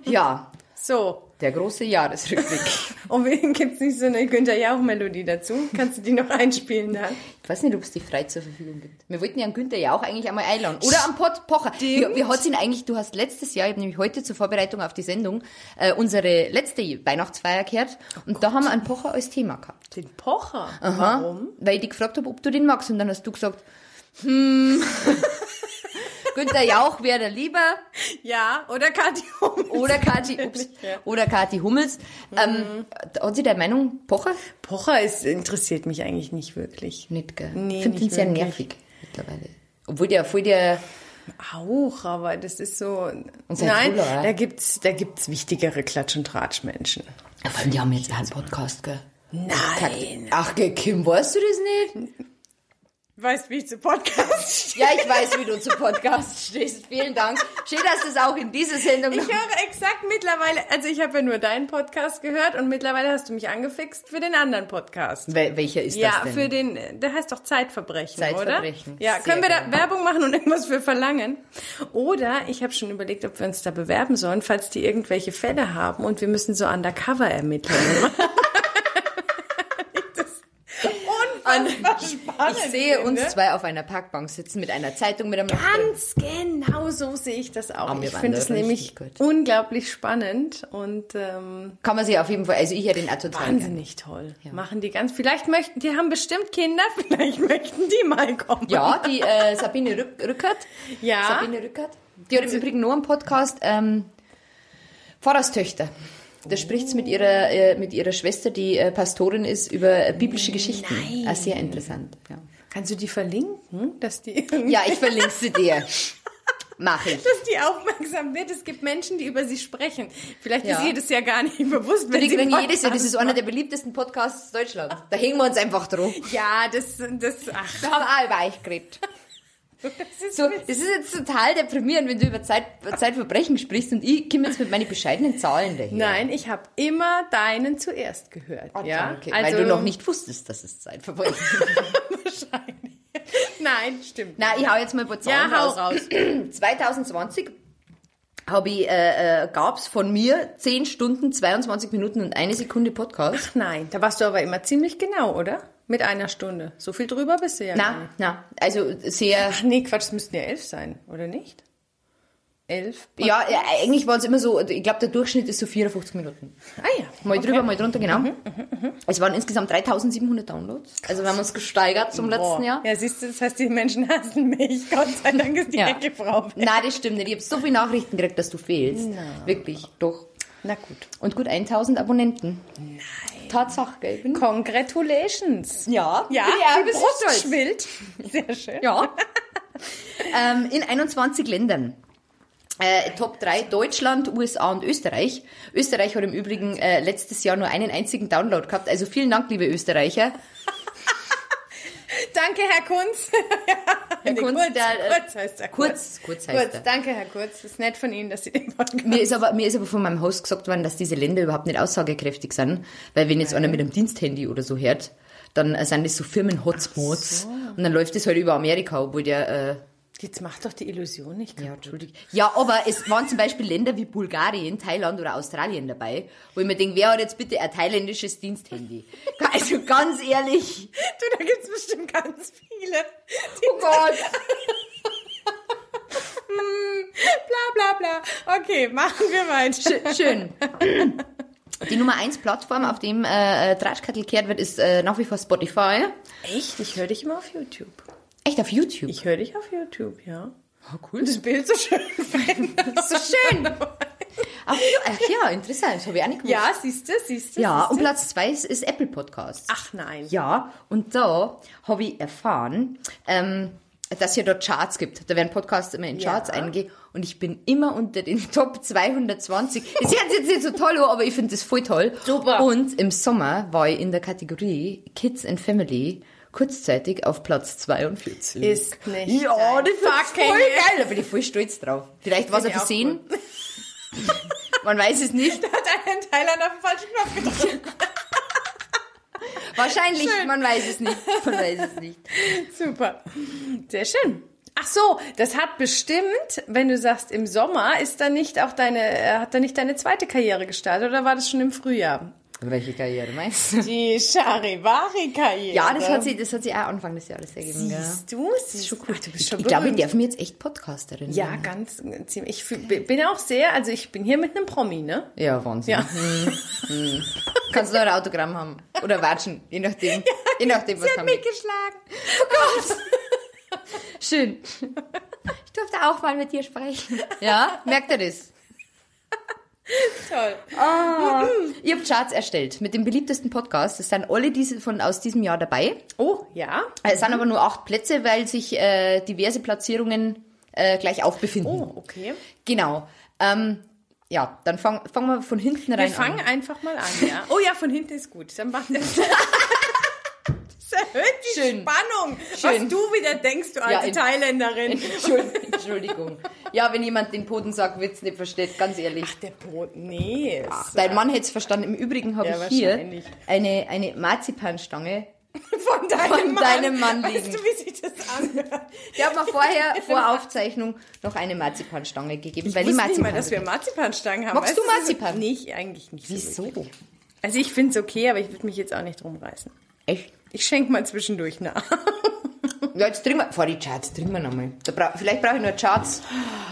Speaker 1: Ja,
Speaker 2: So.
Speaker 1: Der große Jahresrückblick. <laughs>
Speaker 2: Und wen gibt's nicht so eine Günther Jauch-Melodie dazu? Kannst du die noch einspielen dann?
Speaker 1: Ich weiß nicht, ob es die frei zur Verfügung gibt. Wir wollten ja einen Günther ja auch eigentlich einmal einladen. Oder am Pott Pocher. Wie, wie hat's ihn eigentlich, du hast letztes Jahr, ich habe nämlich heute zur Vorbereitung auf die Sendung, äh, unsere letzte Weihnachtsfeier gehört. Und da haben wir einen Pocher als Thema gehabt.
Speaker 2: Den Pocher.
Speaker 1: Aha.
Speaker 2: Warum?
Speaker 1: Weil ich dich gefragt habe, ob du den magst. Und dann hast du gesagt, hm, <laughs> Günther Jauch wäre der lieber.
Speaker 2: Ja, oder Kathi Hummels.
Speaker 1: Oder Kathi, ups,
Speaker 2: Ja.
Speaker 1: oder Kathi Hummels. Ähm, hat sie deine Meinung Pocher?
Speaker 2: Pocher ist, interessiert mich eigentlich nicht wirklich.
Speaker 1: Nicht, gell?
Speaker 2: Nee,
Speaker 1: ich finde ihn sehr nervig mittlerweile. Obwohl der voll der,
Speaker 2: Auch, aber das ist so.
Speaker 1: Und
Speaker 2: Nein,
Speaker 1: Truller, ja.
Speaker 2: da gibt's, da gibt's wichtigere Klatsch- und Tratschmenschen.
Speaker 1: vor allem die haben jetzt einen Podcast, gell?
Speaker 2: Nein.
Speaker 1: Ach, Kim, weißt du das nicht? <laughs>
Speaker 2: Weißt, wie ich zu Podcast stehe?
Speaker 1: Ja, ich weiß, wie du zu Podcast stehst. Vielen Dank. Schön, dass du es auch in dieser Sendung
Speaker 2: Ich höre exakt mittlerweile, also ich habe ja nur deinen Podcast gehört und mittlerweile hast du mich angefixt für den anderen Podcast.
Speaker 1: Wel welcher ist
Speaker 2: Ja,
Speaker 1: das denn?
Speaker 2: für den, der heißt doch Zeitverbrechen,
Speaker 1: Zeitverbrechen.
Speaker 2: oder? Ja,
Speaker 1: Sehr
Speaker 2: können wir da
Speaker 1: gerne.
Speaker 2: Werbung machen und irgendwas für verlangen? Oder ich habe schon überlegt, ob wir uns da bewerben sollen, falls die irgendwelche Fälle haben und wir müssen so undercover ermitteln. <laughs> das unfassbar <laughs> spannend.
Speaker 1: ich sehe uns
Speaker 2: finde.
Speaker 1: zwei auf einer Parkbank sitzen mit einer Zeitung mit einem.
Speaker 2: Ganz genau so sehe ich das auch.
Speaker 1: Ah, wir
Speaker 2: ich finde es nämlich
Speaker 1: gut.
Speaker 2: unglaublich spannend und ähm,
Speaker 1: Kann man sich auf jeden Fall, also ich hätte den total
Speaker 2: wahnsinnig toll. Machen die ganz, vielleicht möchten, die haben bestimmt Kinder, <laughs> vielleicht möchten die mal kommen.
Speaker 1: Ja, die äh, Sabine Rück Rückert.
Speaker 2: Ja.
Speaker 1: Sabine Rückert. Die hat im Übrigen nur einen Podcast, ähm, Pfarrerstöchter. Da spricht sie mit ihrer, äh, mit ihrer Schwester, die äh, Pastorin ist, über äh, biblische Geschichten.
Speaker 2: Nein.
Speaker 1: Ah, sehr interessant. Ja.
Speaker 2: Kannst du die verlinken, dass die
Speaker 1: ja, ich verlinke sie dir. Mach ich.
Speaker 2: dass die aufmerksam wird? Es gibt Menschen, die über sie sprechen. Vielleicht
Speaker 1: Ja.
Speaker 2: ist jedes Jahr gar nicht bewusst, wenn sie Podcast
Speaker 1: jedes Jahr, das ist einer der beliebtesten Podcasts Deutschlands. Da hängen wir uns einfach drauf.
Speaker 2: Ja, das, das, ach,
Speaker 1: Da haben auch weich geredet.
Speaker 2: Das ist
Speaker 1: So, das ist jetzt total deprimierend, wenn du über Zeit, Zeitverbrechen sprichst und ich komme jetzt mit meinen bescheidenen Zahlen daher.
Speaker 2: Nein, ich habe immer deinen zuerst gehört.
Speaker 1: Oh,
Speaker 2: ja,
Speaker 1: danke, weil du noch nicht wusstest, dass es Zeitverbrechen ist. <laughs>
Speaker 2: wahrscheinlich. Nein, stimmt.
Speaker 1: Na, ich hau jetzt mal ein paar
Speaker 2: ja,
Speaker 1: Zahlen
Speaker 2: hau
Speaker 1: raus.
Speaker 2: raus. <clears throat>
Speaker 1: 2020 habe ich, äh, äh, gab's von mir 10 Stunden, 22 Minuten und eine Sekunde Podcast.
Speaker 2: Nein, da warst du aber immer ziemlich genau, oder? Mit einer Stunde. So viel drüber bist du ja
Speaker 1: Na, na, also sehr,
Speaker 2: Ach nee, Quatsch, es müssten ja elf sein, oder nicht? Elf?
Speaker 1: ja, ja eigentlich waren es immer so, ich glaube, der Durchschnitt ist so 54 Minuten.
Speaker 2: Ah ja.
Speaker 1: Mal
Speaker 2: okay. Mhm,
Speaker 1: drüber, mal drunter, genau. Es waren insgesamt 3700 Downloads. Also wir haben uns gesteigert zum letzten
Speaker 2: Boah.
Speaker 1: Jahr.
Speaker 2: Ja, siehst du, das heißt, die Menschen hassen mich. <laughs> Gott sei Dank ist die
Speaker 1: Ja.
Speaker 2: Ecke Frau. weg.
Speaker 1: Nein, das stimmt nicht. Ich habe so viele Nachrichten gekriegt, dass du fehlst. Wirklich, doch.
Speaker 2: Na gut.
Speaker 1: Und gut 1000 Abonnenten. Nein. Tatsache, bin-
Speaker 2: Congratulations.
Speaker 1: Ja,
Speaker 2: Ja,
Speaker 1: ein
Speaker 2: die Brust
Speaker 1: stolz.
Speaker 2: schwillt. <laughs> Sehr schön.
Speaker 1: Ja. <laughs> ähm, in 21 Ländern. Äh, Top 3 Deutschland, USA und Österreich. Österreich hat im Übrigen äh, letztes Jahr nur einen einzigen Download gehabt. Also vielen Dank, liebe Österreicher.
Speaker 2: Danke, Herr Kunz. <laughs>
Speaker 1: Herr Kunz,
Speaker 2: Kurz,
Speaker 1: der, äh,
Speaker 2: Kurz heißt er.
Speaker 1: Kurz, kurz heißt
Speaker 2: Kurz,
Speaker 1: er.
Speaker 2: danke, Herr Kurz. Das ist nett von Ihnen, dass Sie den Podcast...
Speaker 1: Mir ist, aber, mir ist aber von meinem Host gesagt worden, dass diese Länder überhaupt nicht aussagekräftig sind. Weil wenn jetzt einer mit einem Diensthandy oder so hört, dann äh, sind das so Firmen-Hotspots. Und dann läuft das halt über Amerika, obwohl der... Äh,
Speaker 2: Jetzt macht doch die Illusion nicht
Speaker 1: Ja,
Speaker 2: kaputt.
Speaker 1: entschuldigt. Ja, aber es waren zum Beispiel Länder wie Bulgarien, Thailand oder Australien dabei, wo ich mir denke, wer hat jetzt bitte ein thailändisches Diensthandy? Also ganz ehrlich.
Speaker 2: Du, da gibt's bestimmt ganz viele.
Speaker 1: Oh Gott.
Speaker 2: Bla, bla, bla. Okay, machen wir weiter.
Speaker 1: Schön. Die Nummer 1 Plattform, auf dem äh, Tratschkattel kehrt wird, ist äh, nach wie vor Spotify.
Speaker 2: Echt? Ich höre dich immer auf YouTube.
Speaker 1: Echt auf YouTube.
Speaker 2: Ich höre dich auf YouTube, ja.
Speaker 1: oh, cool.
Speaker 2: Das Bild so schön <laughs>
Speaker 1: so schön. Ach ja, interessant. Das habe ich auch nicht gewusst.
Speaker 2: Ja, siehst du, siehst du.
Speaker 1: Ja,
Speaker 2: siehst
Speaker 1: und? Platz 2 ist, ist Apple Podcasts.
Speaker 2: Ach nein.
Speaker 1: Ja, und da habe ich erfahren, ähm, dass es ja dort Charts gibt. Da werden Podcasts immer in Charts
Speaker 2: Ja.
Speaker 1: eingehen und ich bin immer unter den <laughs> Top 220. Das hört sich jetzt nicht so toll an, aber ich finde das voll toll.
Speaker 2: Super.
Speaker 1: Und im Sommer war ich in der Kategorie Kids and Family kurzzeitig auf Platz 42.
Speaker 2: Ist nicht
Speaker 1: Ja, das ist voll geil. Da bin ich voll stolz drauf. Vielleicht war es ein Versehen. <laughs> Man weiß es nicht.
Speaker 2: Hat einen Thailand auf den falschen Knopf gedrückt. <laughs>
Speaker 1: Wahrscheinlich,
Speaker 2: Schön.
Speaker 1: man weiß es nicht. Man weiß es nicht.
Speaker 2: Super. Sehr schön. Ach so, das hat bestimmt, wenn du sagst, im Sommer ist da nicht auch deine, äh, hat da nicht deine zweite Karriere gestartet oder war das schon im Frühjahr?
Speaker 1: Welche Karriere meinst du?
Speaker 2: Die Charivari-Karriere.
Speaker 1: Ja, das hat sie, das hat sie auch Anfang des Jahres ergeben. Ja.
Speaker 2: Siehst du? Das ist schon gut. du bist
Speaker 1: Ich,
Speaker 2: schon
Speaker 1: ich glaube, wir dürfen jetzt echt Podcasterin
Speaker 2: Ja,
Speaker 1: werden.
Speaker 2: ganz ziemlich. Ich bin auch sehr, also ich bin hier mit einem Promi, ne?
Speaker 1: Ja, Wahnsinn.
Speaker 2: Ja.
Speaker 1: Kannst du noch ein Autogramm haben? Oder watschen, je nachdem. je nachdem, was
Speaker 2: Sie hat mich geschlagen. <laughs>
Speaker 1: Schön. Ich durfte auch mal mit dir sprechen. Ja, merkt ihr das? <laughs>
Speaker 2: Toll.
Speaker 1: Ihr habt Charts erstellt mit dem beliebtesten Podcast. Es sind alle diese von aus diesem Jahr dabei.
Speaker 2: Oh, ja.
Speaker 1: Es sind aber nur acht Plätze, weil sich äh, diverse Platzierungen äh, gleich auf befinden.
Speaker 2: Oh, okay.
Speaker 1: Genau. Ähm, ja, dann fangen fangen wir von hinten rein
Speaker 2: Wir fangen
Speaker 1: an.
Speaker 2: einfach mal an, ja. Oh ja, von hinten ist gut. Dann macht das. <laughs> Das erhöht die
Speaker 1: Schön.
Speaker 2: Spannung.
Speaker 1: Schön.
Speaker 2: Was du wieder denkst, du alte
Speaker 1: in-
Speaker 2: Thailänderin. <laughs>
Speaker 1: Entschuldigung, Entschuldigung. Ja, wenn jemand den Podensack-Witz nicht versteht, ganz ehrlich.
Speaker 2: Der Brot, nee. es-
Speaker 1: Dein Mann hätte es verstanden. Im Übrigen habe
Speaker 2: Ja,
Speaker 1: ich hier eine, eine Marzipanstange. <laughs>
Speaker 2: Von deinem
Speaker 1: Von
Speaker 2: Mann.
Speaker 1: deinem Mann
Speaker 2: Weißt
Speaker 1: liegen.
Speaker 2: du, wie sich das anhört? <laughs>
Speaker 1: Der hat mir vorher, vor Aufzeichnung, noch eine Marzipanstange gegeben, weil
Speaker 2: Ich
Speaker 1: die
Speaker 2: wusste nicht mal, dass wir Marzipanstangen haben.
Speaker 1: Magst
Speaker 2: Weißt
Speaker 1: du Marzipan?
Speaker 2: Nee, ich eigentlich nicht. so
Speaker 1: Wieso?
Speaker 2: wirklich. Also ich finde es okay, aber ich würde mich jetzt auch nicht drum reißen.
Speaker 1: Echt?
Speaker 2: Ich schenke mal zwischendurch nach.
Speaker 1: Ja, jetzt trinken wir, vor die Charts, trinken wir nochmal. Bra vielleicht brauche ich nur Charts,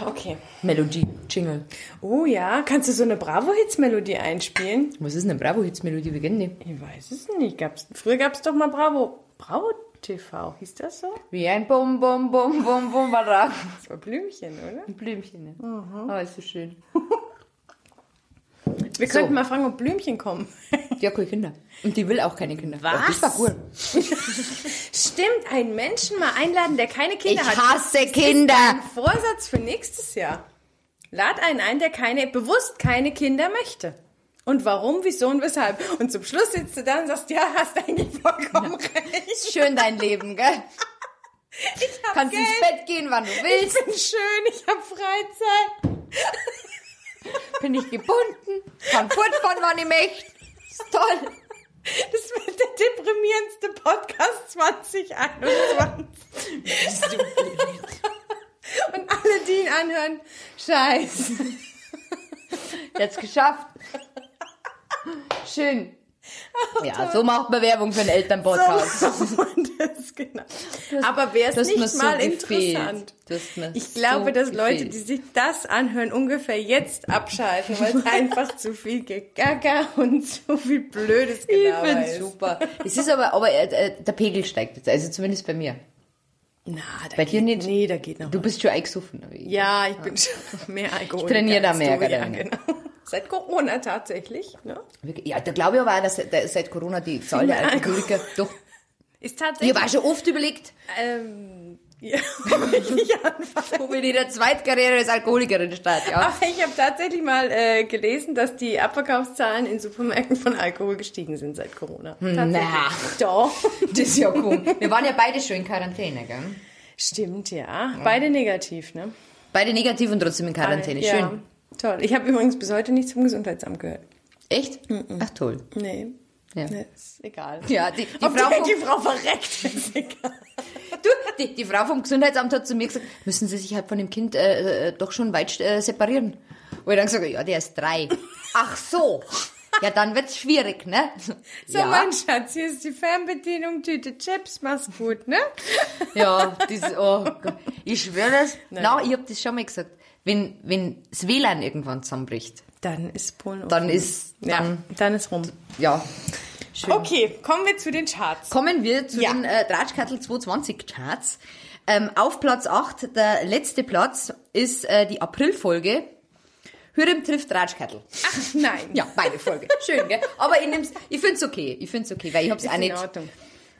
Speaker 2: Okay.
Speaker 1: Melodie, Jingle.
Speaker 2: Oh ja, kannst du so eine Bravo-Hits-Melodie einspielen?
Speaker 1: Was ist eine Bravo-Hits-Melodie? Wie kennen die?
Speaker 2: Ich weiß es nicht. Gab's, früher gab es doch mal Bravo. Bravo TV, hieß das so?
Speaker 1: Wie ein Bum, Bum, Bum, Bum, Bum, Bum,
Speaker 2: Das war Blümchen, oder?
Speaker 1: Ein Blümchen. Ne?
Speaker 2: Mhm.
Speaker 1: Oh, ist so schön.
Speaker 2: Wir
Speaker 1: So.
Speaker 2: könnten mal fragen, ob Blümchen kommen.
Speaker 1: Die hat keine Kinder. Und die will auch keine Kinder.
Speaker 2: Was?
Speaker 1: Das war gut.
Speaker 2: Stimmt, einen Menschen mal einladen, der keine Kinder
Speaker 1: Ich
Speaker 2: hat.
Speaker 1: hasse
Speaker 2: Das ist
Speaker 1: Kinder.
Speaker 2: Ein Vorsatz für nächstes Jahr. Lad einen ein, der keine, bewusst keine Kinder möchte. Und warum, wieso und weshalb. Und zum Schluss sitzt du da und sagst, ja, hast eigentlich vollkommen recht.
Speaker 1: Schön dein Leben, gell?
Speaker 2: Ich hab
Speaker 1: Kannst
Speaker 2: Geld,
Speaker 1: ins Bett gehen, wann du
Speaker 2: ich
Speaker 1: willst.
Speaker 2: bin schön, ich habe Freizeit.
Speaker 1: Bin ich gebunden. Kann fortfahren, wann ich möchte. Ist toll.
Speaker 2: Das wird der deprimierendste Podcast 2021. Und alle, die ihn anhören, scheiße.
Speaker 1: Jetzt geschafft. Schön. <laughs> Ja, so macht man Werbung für einen Elternpodcast.
Speaker 2: So, das, genau. Aber wäre
Speaker 1: das
Speaker 2: es nicht
Speaker 1: so
Speaker 2: mal
Speaker 1: gefehlt.
Speaker 2: interessant?
Speaker 1: Das
Speaker 2: Ich glaube,
Speaker 1: so
Speaker 2: dass Leute,
Speaker 1: gefehlt.
Speaker 2: die sich das anhören, ungefähr jetzt abschalten, weil es <laughs> einfach zu viel Gegacker und zu viel blödes
Speaker 1: Ich
Speaker 2: Gelaber
Speaker 1: finde
Speaker 2: ist.
Speaker 1: super. Es ist aber, aber äh, äh, der Pegel steigt jetzt, also zumindest bei mir.
Speaker 2: Na, da
Speaker 1: Bei dir
Speaker 2: geht,
Speaker 1: nicht?
Speaker 2: Nee, da geht noch.
Speaker 1: Du bist schon eingesoffen.
Speaker 2: ja, ich bin schon <laughs> mehr Alkohol.
Speaker 1: trainiere da mehr,
Speaker 2: du, Ja, genau. Seit Corona tatsächlich. Ne?
Speaker 1: Ja, da glaube ich aber auch, dass da- seit Corona die Zahl der Alkoholiker doch.
Speaker 2: Ist
Speaker 1: Ich
Speaker 2: tatsächlich.
Speaker 1: habe auch schon oft überlegt,
Speaker 2: ähm, ja, ich anfange.
Speaker 1: ob ich in der Zweitkarriere als Alkoholikerin starte. Ja.
Speaker 2: Aber ich habe tatsächlich mal äh, gelesen, dass die Abverkaufszahlen in Supermärkten von Alkohol gestiegen sind seit Corona. Tatsächlich.
Speaker 1: Na.
Speaker 2: Doch. <laughs>
Speaker 1: Das ist ja cool. Wir waren ja beide schon in Quarantäne, gell?
Speaker 2: Stimmt, ja. Beide negativ, ne?
Speaker 1: Beide negativ und trotzdem in Quarantäne.
Speaker 2: Ja,
Speaker 1: Schön.
Speaker 2: Toll. Ich habe übrigens bis heute nichts vom Gesundheitsamt gehört.
Speaker 1: Echt? Ach toll.
Speaker 2: Nee.
Speaker 1: Ja.
Speaker 2: Nee, ist egal.
Speaker 1: Ja, die, die, Frau
Speaker 2: die,
Speaker 1: vom,
Speaker 2: die Frau verreckt, <laughs> ist egal.
Speaker 1: du, die, die Frau vom Gesundheitsamt hat zu mir gesagt, müssen Sie sich halt von dem Kind äh, äh, doch schon weit äh, separieren. Wo ich dann gesagt habe, ja, der ist drei. Ach so. Ja, dann wird's schwierig, ne?
Speaker 2: So,
Speaker 1: ja,
Speaker 2: mein Schatz, hier ist die Fernbedienung, Tüte Chips, mach's gut, ne?
Speaker 1: ja, das, oh Gott. Ich schwöre das. Na, ich hab das schon mal gesagt. Wenn, wenn das WLAN irgendwann zusammenbricht,
Speaker 2: Dann ist Polen
Speaker 1: dann
Speaker 2: offen.
Speaker 1: ist,
Speaker 2: Ja,
Speaker 1: dann,
Speaker 2: dann ist rum.
Speaker 1: ja, schön.
Speaker 2: Okay, kommen wir zu den Charts.
Speaker 1: Kommen wir zu
Speaker 2: Ja.
Speaker 1: den äh, Dratschkattel 220 Charts. Ähm, auf Platz 8, der letzte Platz, ist äh, die Aprilfolge. Hürrem trifft Dratschkattel.
Speaker 2: Ach, nein.
Speaker 1: Ja, meine Folge. <laughs> Schön, gell? Aber ich nehm's, ich find's okay. Ich find's okay, weil ich hab's
Speaker 2: Ist
Speaker 1: auch
Speaker 2: in
Speaker 1: nicht.
Speaker 2: Ordnung.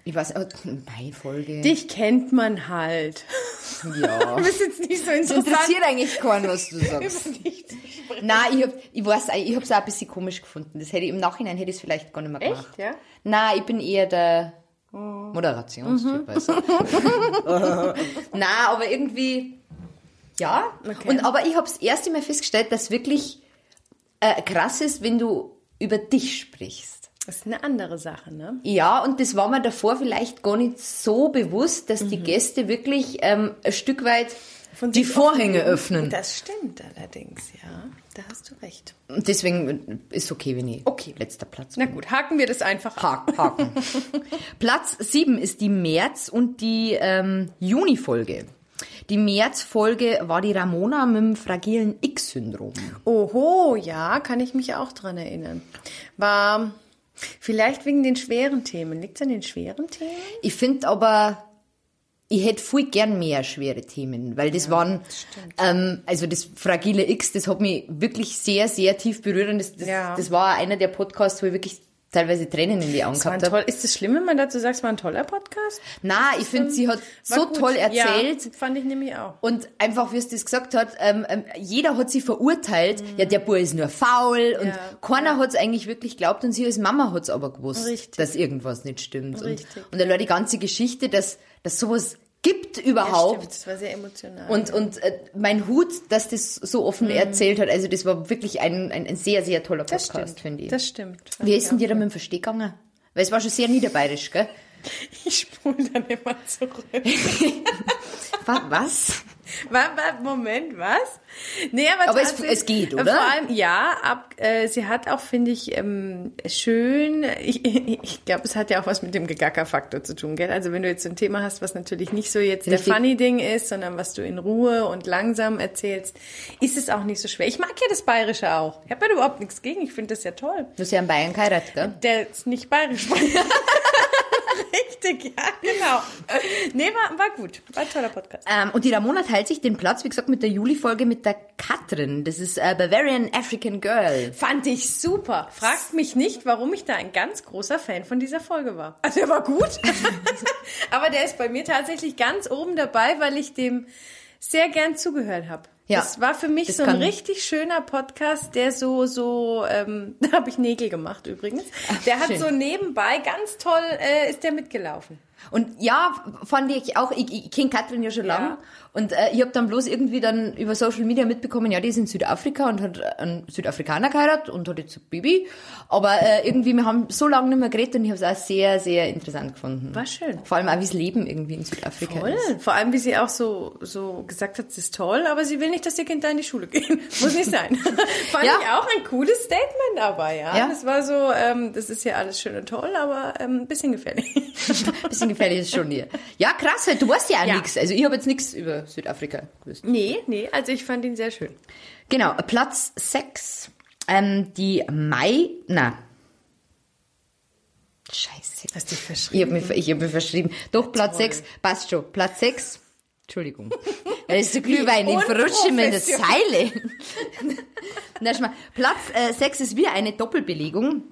Speaker 1: Ich weiß, oh, meine Folge.
Speaker 2: Dich kennt man halt.
Speaker 1: Ja. <laughs>
Speaker 2: Du bist jetzt nicht so
Speaker 1: Das
Speaker 2: interessant.
Speaker 1: interessiert eigentlich keinen, was du <laughs> sagst. Nein, ich, hab, ich weiß, auch- ich hab's auch ein bisschen komisch gefunden. Das hätte ich, im Nachhinein hätte ich es vielleicht gar nicht mehr gemacht.
Speaker 2: Echt, ja?
Speaker 1: Nein, ich bin eher der Moderationstyp. Also. <laughs> Nein, aber irgendwie, ja.
Speaker 2: Okay.
Speaker 1: Und aber ich habe das erste Mal festgestellt, dass wirklich äh, krass ist, wenn du über dich sprichst.
Speaker 2: Das ist eine andere Sache, ne?
Speaker 1: Ja, und das war mir davor vielleicht gar nicht so bewusst, dass die Gäste wirklich ähm, ein Stück weit die Vorhänge öffnen.
Speaker 2: Das stimmt allerdings, ja. Da hast du recht.
Speaker 1: Und deswegen ist okay, wenn ich
Speaker 2: Okay.
Speaker 1: letzter Platz
Speaker 2: Na gut, haken wir das einfach ab.
Speaker 1: Haken. Haken. <laughs> Platz 7 ist die März- und die ähm, Juni-Folge. Die März-Folge war die Ramona mit dem fragilen X-Syndrom.
Speaker 2: Oho, ja, kann ich mich auch dran erinnern. War vielleicht wegen den schweren Themen. Liegt es an den schweren Themen?
Speaker 1: Ich finde aber, ich hätte viel gern mehr schwere Themen, weil das waren, ähm, also das fragile X, das hat mich wirklich sehr, sehr tief berührt und das, das,
Speaker 2: Ja.
Speaker 1: das war einer der Podcasts, wo ich wirklich teilweise Tränen in die Augen
Speaker 2: Das war
Speaker 1: gehabt habe.
Speaker 2: Ist es schlimm, wenn man dazu sagt, es war ein toller Podcast?
Speaker 1: Na, ich finde, sie hat
Speaker 2: War
Speaker 1: so
Speaker 2: gut.
Speaker 1: toll erzählt.
Speaker 2: Ja, fand ich nämlich auch.
Speaker 1: Und einfach, wie es das gesagt hat, ähm, ähm, jeder hat sie verurteilt, ja, der Bub ist nur faul und
Speaker 2: Mhm. Ja.
Speaker 1: keiner hat es eigentlich wirklich geglaubt und sie als Mama hat es aber gewusst,
Speaker 2: Richtig.
Speaker 1: dass irgendwas nicht stimmt.
Speaker 2: Richtig.
Speaker 1: Und, und allein die ganze Geschichte, dass, dass sowas gibt
Speaker 2: Ja,
Speaker 1: überhaupt.
Speaker 2: stimmt, das war sehr emotional.
Speaker 1: und und äh, mein Hut, dass das so offen erzählt hat, also das war wirklich ein, ein, ein sehr, sehr toller
Speaker 2: Mhm.
Speaker 1: Podcast, finde ich.
Speaker 2: Das stimmt.
Speaker 1: Wie ist denn dir da mit dem Versteh gegangen? Weil es war schon sehr niederbayerisch, gell? <laughs>
Speaker 2: Ich spule dann immer zurück. <laughs>
Speaker 1: Wa- Was?
Speaker 2: Wa- wa- Moment, was? Nee, aber,
Speaker 1: Aber es- es geht, oder?
Speaker 2: Vor allem, ja, ab, äh, sie hat auch, finde ich, ähm, schön, ich, <laughs> ich glaube, es hat ja auch was mit dem Gegacker-Faktor zu tun, gell? Also wenn du jetzt so ein Thema hast, was natürlich nicht so jetzt
Speaker 1: Richtig.
Speaker 2: der Funny-Ding ist, sondern was du in Ruhe und langsam erzählst, ist es auch nicht so schwer. Ich mag ja das Bayerische auch. Ich habe ja überhaupt nichts gegen, ich finde das ja toll.
Speaker 1: Du hast ja in Bayern geheiratet, gell?
Speaker 2: Der ist nicht bayerisch. <laughs> Richtig, ja, genau. Nee, war, war gut. War ein toller Podcast.
Speaker 1: Ähm, und die Ramona teilt sich den Platz, wie gesagt, mit der Juli-Folge mit der Katrin. Das ist äh, Bavarian African Girl.
Speaker 2: Fand ich super. Fragt mich nicht, warum ich da ein ganz großer Fan von dieser Folge war. Also er war gut, <laughs> aber der ist bei mir tatsächlich ganz oben dabei, weil ich dem sehr gern zugehört habe.
Speaker 1: Ja,
Speaker 2: das war für mich
Speaker 1: das
Speaker 2: so ein richtig schöner Podcast, der so, so, ähm, <laughs> da habe ich Nägel gemacht übrigens. Der hat
Speaker 1: schön.
Speaker 2: so nebenbei ganz toll, äh, ist der mitgelaufen.
Speaker 1: Und ja, fand ich auch, ich, ich kenne Katrin ja schon
Speaker 2: Ja.
Speaker 1: lang. Und äh, ich habe dann bloß irgendwie dann über Social Media mitbekommen, ja, die ist in Südafrika und hat einen Südafrikaner geheiratet und hat jetzt ein Baby. Aber äh, irgendwie, wir haben so lange nicht mehr geredet und ich habe es auch sehr, sehr interessant gefunden.
Speaker 2: War schön.
Speaker 1: Vor allem auch, wie das Leben irgendwie in Südafrika
Speaker 2: Toll.
Speaker 1: ist.
Speaker 2: Vor allem, wie sie auch so, so gesagt hat, es ist toll, aber sie will nicht, dass ihr Kind da in die Schule gehen. <laughs> Muss nicht sein. <laughs> Fand
Speaker 1: Ja.
Speaker 2: ich auch ein cooles Statement dabei, ja.
Speaker 1: Ja.
Speaker 2: Das war so, ähm, das ist ja alles schön und toll, aber ähm, ein bisschen gefährlich. <laughs>
Speaker 1: Bisschen gefährlich ist schon hier. Ja, krass, weil du weißt ja auch
Speaker 2: Ja.
Speaker 1: nichts. Also ich habe jetzt nichts über Südafrika gewusst.
Speaker 2: nee, nee, also ich fand ihn sehr schön.
Speaker 1: Genau, Platz 6. Ähm, die Mai, na. Scheiße.
Speaker 2: Hast dich
Speaker 1: Ich habe mich, ich hab mich verschrieben. Doch, Platz 6, passt schon. Platz 6, Entschuldigung. <laughs> Da ist der Glühwein, ich verrutsche mir
Speaker 2: unprofessionell.
Speaker 1: Seile. <laughs> Na, schau mal. Platz äh, 6 ist wieder eine Doppelbelegung.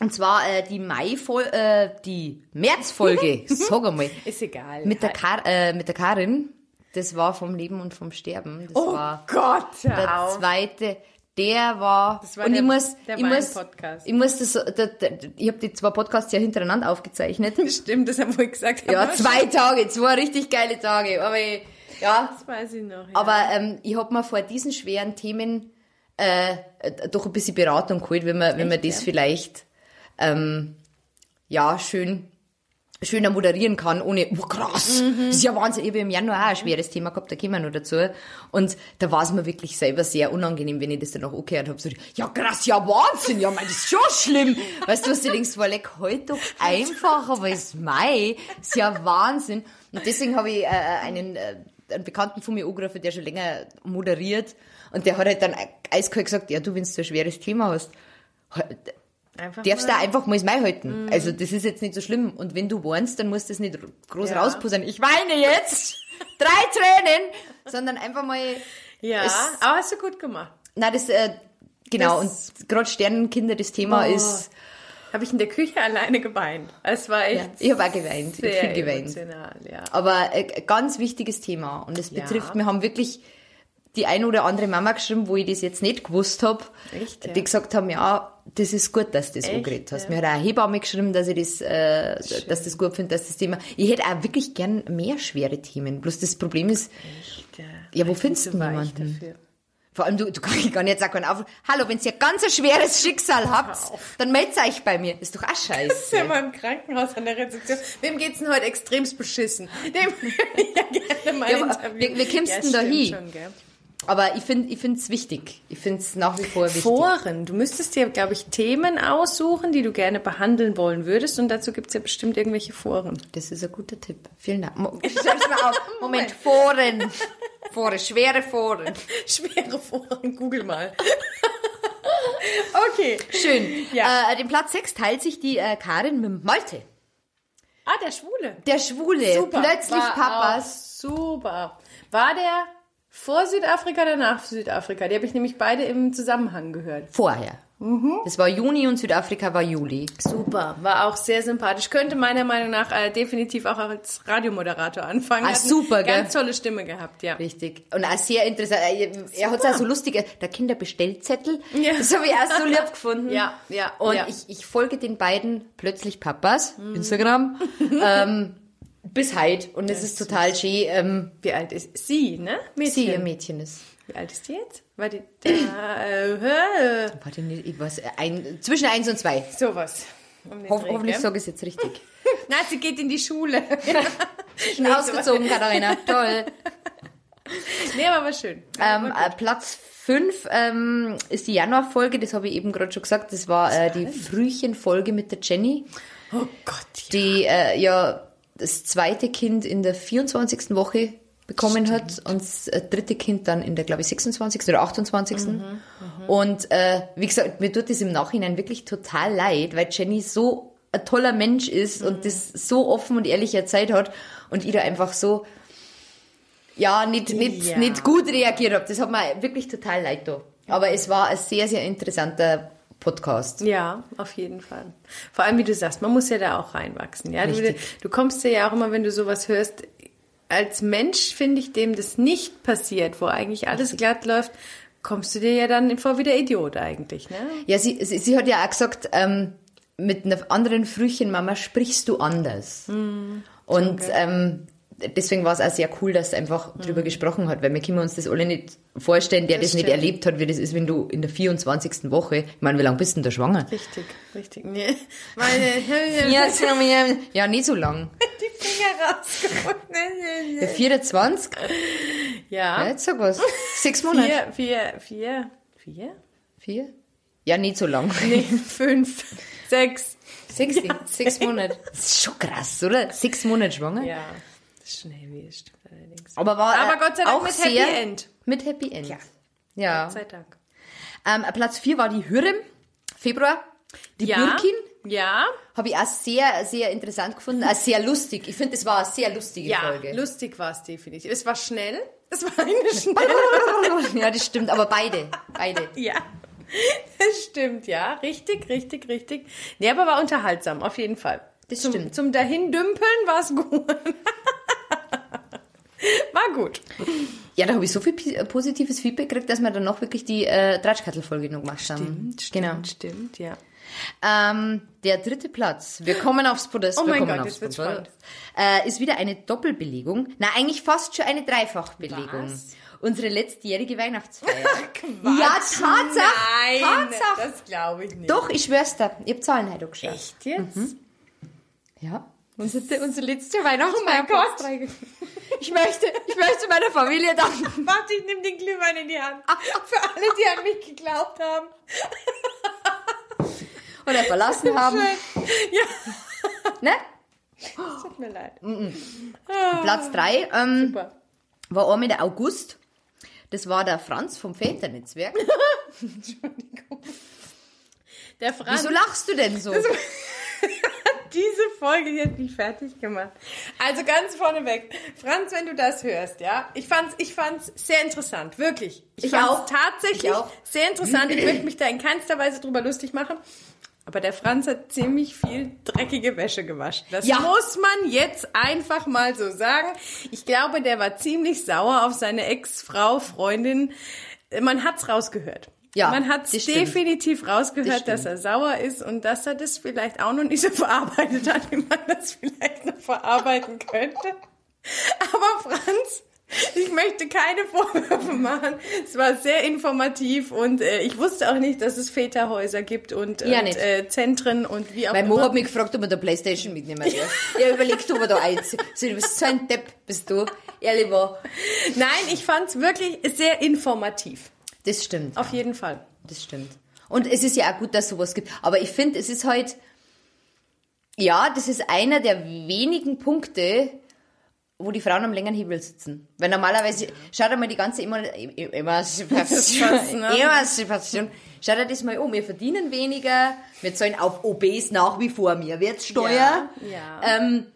Speaker 1: Und zwar äh, die Mai äh, die Märzfolge, <laughs> sag einmal.
Speaker 2: Ist egal.
Speaker 1: Mit der, Kar äh, mit der Karin. Das war vom Leben und vom Sterben. Das
Speaker 2: oh
Speaker 1: war
Speaker 2: Gott,
Speaker 1: der
Speaker 2: auf.
Speaker 1: zweite. Der war,
Speaker 2: Das war
Speaker 1: und
Speaker 2: der-
Speaker 1: ich muss,
Speaker 2: der
Speaker 1: ich muss,
Speaker 2: Podcast.
Speaker 1: ich muss das, der, der, ich habe die zwei Podcasts ja hintereinander aufgezeichnet.
Speaker 2: Stimmt, das haben wir gesagt.
Speaker 1: Ja, zwei Tage, zwei richtig geile Tage. Aber ich, ja,
Speaker 2: Das weiß ich noch. Ja.
Speaker 1: aber ähm, ich hab mir vor diesen schweren Themen äh, doch ein bisschen Beratung geholt, wenn man, wenn man das
Speaker 2: ja?
Speaker 1: vielleicht ähm, ja schön schöner moderieren kann, ohne, oh krass,
Speaker 2: Mhm.
Speaker 1: das ist ja Wahnsinn. Ich habe im Januar auch ein schweres Thema gehabt, da kommen wir noch dazu. Und da war es mir wirklich selber sehr unangenehm, wenn ich das dann auch angehört habe. So, ja krass, ja Wahnsinn, ja mein, das ist schon schlimm. Weißt du, was du denkst, war leck, halt doch einfach, aber ist Mai, ist ja Wahnsinn. Und deswegen habe ich äh, einen, äh, einen Bekannten von mir angerufen, der schon länger moderiert. Und der hat halt dann eiskalt gesagt, ja du, wenn du ein schweres Thema hast, halt,
Speaker 2: Einfach
Speaker 1: darfst da einfach mal das Mai halten. Also das ist jetzt nicht so schlimm. Und wenn du weinst, dann musst du das nicht groß
Speaker 2: Ja.
Speaker 1: rauspusern. Ich weine jetzt! <laughs> Drei Tränen! Sondern einfach mal...
Speaker 2: Ja,
Speaker 1: es-
Speaker 2: aber hast du gut gemacht.
Speaker 1: Na, das... Äh, genau,
Speaker 2: Das-
Speaker 1: und gerade Sternenkinder, das Thema
Speaker 2: Oh,
Speaker 1: ist...
Speaker 2: Habe ich in der Küche alleine geweint. Es war echt
Speaker 1: Ja, ich habe auch geweint. Ich
Speaker 2: sehr
Speaker 1: viel geweint.
Speaker 2: ja.
Speaker 1: Aber äh, ein ganz wichtiges Thema. Und es betrifft, wir haben wirklich die ein oder andere Mama geschrieben, wo ich das jetzt nicht gewusst habe,
Speaker 2: Echt, ja?
Speaker 1: die gesagt haben, ja, das ist gut, dass du das
Speaker 2: Echt,
Speaker 1: angeredet hast.
Speaker 2: ja?
Speaker 1: Mir hat auch eine Hebamme geschrieben, dass ich das, äh, dass das gut finde, dass das Thema. Ich hätte auch wirklich gern mehr schwere Themen. Bloß das Problem ist,
Speaker 2: Ja,
Speaker 1: Ja, wo
Speaker 2: ich
Speaker 1: findest du
Speaker 2: weich
Speaker 1: niemanden?
Speaker 2: dafür.
Speaker 1: vor allem du, du kannst gar nicht sagen, auf, hallo, wenn ihr ein ganz ein schweres Schicksal habt, dann meldet euch bei mir. Das ist doch auch
Speaker 2: ist ja
Speaker 1: scheiße.
Speaker 2: mal im Krankenhaus an der Rezeption. Wem geht's denn heute extremst beschissen? Dem <laughs> ja gerne mal
Speaker 1: Ja, aber wie- wie kommst
Speaker 2: ja,
Speaker 1: denn da hin? Aber ich finde, ich finde es wichtig. Ich finde es nach wie vor wichtig.
Speaker 2: Foren. Du müsstest dir, glaube ich, Themen aussuchen, die du gerne behandeln wollen würdest. Und dazu gibt's ja bestimmt irgendwelche Foren.
Speaker 1: Das ist ein guter Tipp. Vielen Dank. Schreib's mal auf. <laughs> Moment, Foren. Foren, schwere Foren. <laughs>
Speaker 2: Schwere Foren, google mal. <laughs> okay.
Speaker 1: Schön.
Speaker 2: Ja.
Speaker 1: Äh, den Platz 6 teilt sich die äh, Karin mit Malte.
Speaker 2: Ah, der Schwule.
Speaker 1: Der Schwule.
Speaker 2: Super.
Speaker 1: Plötzlich
Speaker 2: War
Speaker 1: Papas.
Speaker 2: Super. War der vor Südafrika oder nach Südafrika? Die habe ich nämlich beide im Zusammenhang gehört.
Speaker 1: Vorher. Das war Juni und Südafrika war Juli.
Speaker 2: Super, war auch sehr sympathisch. Könnte meiner Meinung nach äh, definitiv auch als Radiomoderator anfangen.
Speaker 1: Ah, super, gell?
Speaker 2: Ganz tolle Stimme gehabt, ja.
Speaker 1: Richtig. Und auch sehr interessant. Er, er hat auch so lustige, der Kinderbestellzettel.
Speaker 2: Ja.
Speaker 1: Das habe ich auch so lieb gefunden.
Speaker 2: Ja, ja,
Speaker 1: Und
Speaker 2: ja.
Speaker 1: ich, ich folge den beiden plötzlich Papas, Instagram, ähm, bis heute. Und es ist total schön, ähm,
Speaker 2: Wie alt ist sie, ne? Mädchen.
Speaker 1: sie ihr Mädchen ist.
Speaker 2: Wie alt ist die jetzt? War die da, äh, äh,
Speaker 1: Warte, nicht, ich weiß, ein, zwischen eins und zwei.
Speaker 2: sowas. Um
Speaker 1: Hoff,
Speaker 2: Dreh,
Speaker 1: hoffentlich sage ich es jetzt richtig. <laughs>
Speaker 2: Na, sie geht in die Schule. <laughs> <laughs>
Speaker 1: Schon ausgezogen, Katharina. Toll.
Speaker 2: nee, aber war schön.
Speaker 1: Ähm, äh, Platz 5 ähm, ist die Januarfolge, das habe ich eben gerade schon gesagt. Das war äh, die Frühchenfolge mit der Jenny,
Speaker 2: oh Gott, ja.
Speaker 1: die äh, ja das zweite Kind in der 24. Woche bekommen hat und das äh, dritte Kind dann in der, glaube ich, 26. oder 28. Und äh, wie gesagt, mir tut das im Nachhinein wirklich total leid, weil Jenny so ein toller Mensch ist und das so offen und ehrlich erzählt hat und ich da einfach so ja, nicht, nicht,
Speaker 2: Ja.
Speaker 1: nicht gut reagiert habe. Das hat mir wirklich total leid da. Aber es war ein sehr, sehr interessanter Podcast.
Speaker 2: Ja, auf jeden Fall. Vor allem, wie du sagst, man muss ja da auch reinwachsen. Ja, du,
Speaker 1: Richtig.
Speaker 2: du kommst dir ja auch immer, wenn du sowas hörst, als Mensch finde ich, dem das nicht passiert, wo eigentlich alles glatt läuft, kommst du dir ja dann vor wie der Idiot eigentlich, ne?
Speaker 1: Ja, sie, sie, sie hat ja auch gesagt, ähm, mit einer anderen Frühchenmama sprichst du anders. Und ähm, deswegen war es auch sehr cool, dass sie einfach drüber gesprochen hat, weil wir können uns das alle nicht vorstellen, der das,
Speaker 2: Das
Speaker 1: nicht
Speaker 2: stimmt.
Speaker 1: erlebt hat, wie das ist, wenn du in der 24. Woche, ich meine, wie lange bist du denn da schwanger?
Speaker 2: Richtig, richtig. Nee. Meine <laughs>
Speaker 1: ja, nicht so lang. <laughs>
Speaker 2: die Finger rausgeholt. <laughs>
Speaker 1: Der 24? Ja,
Speaker 2: Ja.
Speaker 1: jetzt sag was. Sechs Monate.
Speaker 2: Vier, vier, vier, vier?
Speaker 1: Vier? Ja, nicht so lang.
Speaker 2: Nee, fünf, sechs.
Speaker 1: Sechs, sechs Monate. Das ist schon krass, oder? Sechs Monate schwanger.
Speaker 2: Ja, schon heavy, das stimmt allerdings.
Speaker 1: Aber war
Speaker 2: Aber
Speaker 1: äh,
Speaker 2: Gott sei Dank
Speaker 1: auch
Speaker 2: mit
Speaker 1: sehr,
Speaker 2: Happy End.
Speaker 1: Mit Happy End.
Speaker 2: Ja.
Speaker 1: Ja.
Speaker 2: Gott sei Dank.
Speaker 1: Ähm, Platz 4 war die Hürrem, Februar. Die
Speaker 2: Ja.
Speaker 1: Birkin,
Speaker 2: Ja,
Speaker 1: Habe ich auch sehr, sehr interessant gefunden. Auch sehr lustig. Ich finde, es war eine sehr lustige
Speaker 2: ja,
Speaker 1: Folge.
Speaker 2: lustig war es definitiv. Es war schnell. Es war eine <laughs> schnelle. <laughs>
Speaker 1: ja, das stimmt. Aber beide. Beide.
Speaker 2: Ja, das stimmt, ja. Richtig, richtig, richtig. Nee, aber war unterhaltsam, auf jeden Fall.
Speaker 1: Das
Speaker 2: zum,
Speaker 1: stimmt.
Speaker 2: Zum Dahindümpeln war es gut. <laughs> war gut.
Speaker 1: Ja, da habe ich so viel äh, positives Feedback gekriegt, dass wir dann noch wirklich die äh, Tratschkattel-Folge noch gemacht haben. genau.
Speaker 2: stimmt, ja.
Speaker 1: Ähm, der dritte Platz. Wir kommen aufs Podest.
Speaker 2: Oh
Speaker 1: wir
Speaker 2: mein
Speaker 1: kommen
Speaker 2: Gott,
Speaker 1: aufs
Speaker 2: jetzt wird's
Speaker 1: Podest. Äh, ist wieder eine Doppelbelegung. Na, eigentlich fast schon eine Dreifachbelegung.
Speaker 2: Was?
Speaker 1: Unsere letztjährige Weihnachtsfeier. <laughs>
Speaker 2: Quatsch.
Speaker 1: Ja, Tatsache.
Speaker 2: Nein,
Speaker 1: Tatsache.
Speaker 2: das glaube ich nicht.
Speaker 1: Doch, ich schwör's dir. Ich hab Zahlen heute geschaut.
Speaker 2: Echt jetzt?
Speaker 1: Ja.
Speaker 2: Unsere, unsere letzte Weihnachtsfeier.
Speaker 1: Oh mein Gott. Ich möchte, ich möchte meiner Familie danken. <laughs>
Speaker 2: Warte, ich nehme den Glühwein in die Hand. Für alle, die an mich geglaubt haben. <laughs>
Speaker 1: Oder verlassen haben.
Speaker 2: Schön. Ja,
Speaker 1: Ne?
Speaker 2: tut mir leid.
Speaker 1: Platz drei ähm,
Speaker 2: Super.
Speaker 1: war einmal der August. Das war der Franz vom Väternetzwerk. <laughs>
Speaker 2: Der Franz,
Speaker 1: Wieso lachst du denn so?
Speaker 2: Diese Folge hat mich fertig gemacht. Also ganz vorneweg. Franz, wenn du das hörst, ja, ich fand's, ich fand's sehr interessant, wirklich.
Speaker 1: Ich
Speaker 2: fand's
Speaker 1: auch.
Speaker 2: tatsächlich
Speaker 1: Ich auch.
Speaker 2: sehr interessant. Ich <clears throat> möchte mich da in keinster Weise drüber lustig machen. Aber der Franz hat ziemlich viel dreckige Wäsche gewaschen. Das
Speaker 1: Ja.
Speaker 2: muss man jetzt einfach mal so sagen. Ich glaube, der war ziemlich sauer auf seine Ex-Frau, Freundin. Man hat's rausgehört.
Speaker 1: Ja,
Speaker 2: man
Speaker 1: stimmt.
Speaker 2: definitiv rausgehört,
Speaker 1: Das
Speaker 2: dass er sauer ist und dass er das vielleicht auch noch nicht so <laughs> verarbeitet hat, wie man das vielleicht noch verarbeiten könnte. Aber Franz, ich möchte keine Vorwürfe machen. Es war sehr informativ und äh, ich wusste auch nicht, dass es Väterhäuser gibt und,
Speaker 1: Ja,
Speaker 2: und äh, Zentren und wie auch
Speaker 1: Mein Mo
Speaker 2: immer.
Speaker 1: hat mich gefragt, ob wir da Playstation mitnehmen darf. Ich hab überlegt, ob wir da einziehen. So, du bist so ein Depp, bist du. Ehrlich war.
Speaker 2: Nein, ich fand es wirklich sehr informativ.
Speaker 1: Das stimmt.
Speaker 2: Auf jeden Fall.
Speaker 1: Das stimmt. Und es ist ja auch gut, dass sowas gibt. Aber ich finde, es ist halt, ja, das ist einer der wenigen Punkte, wo die Frauen am längeren Hebel sitzen. Weil normalerweise, schaut einmal die ganze Emo- Emanzipation, <laughs>
Speaker 2: Das passt, ne?
Speaker 1: Emanzipation, schaut euch das mal um. Wir verdienen weniger, wir zahlen auf OBs nach wie vor Mehrwertsteuer.
Speaker 2: Ja, ja.
Speaker 1: Ähm,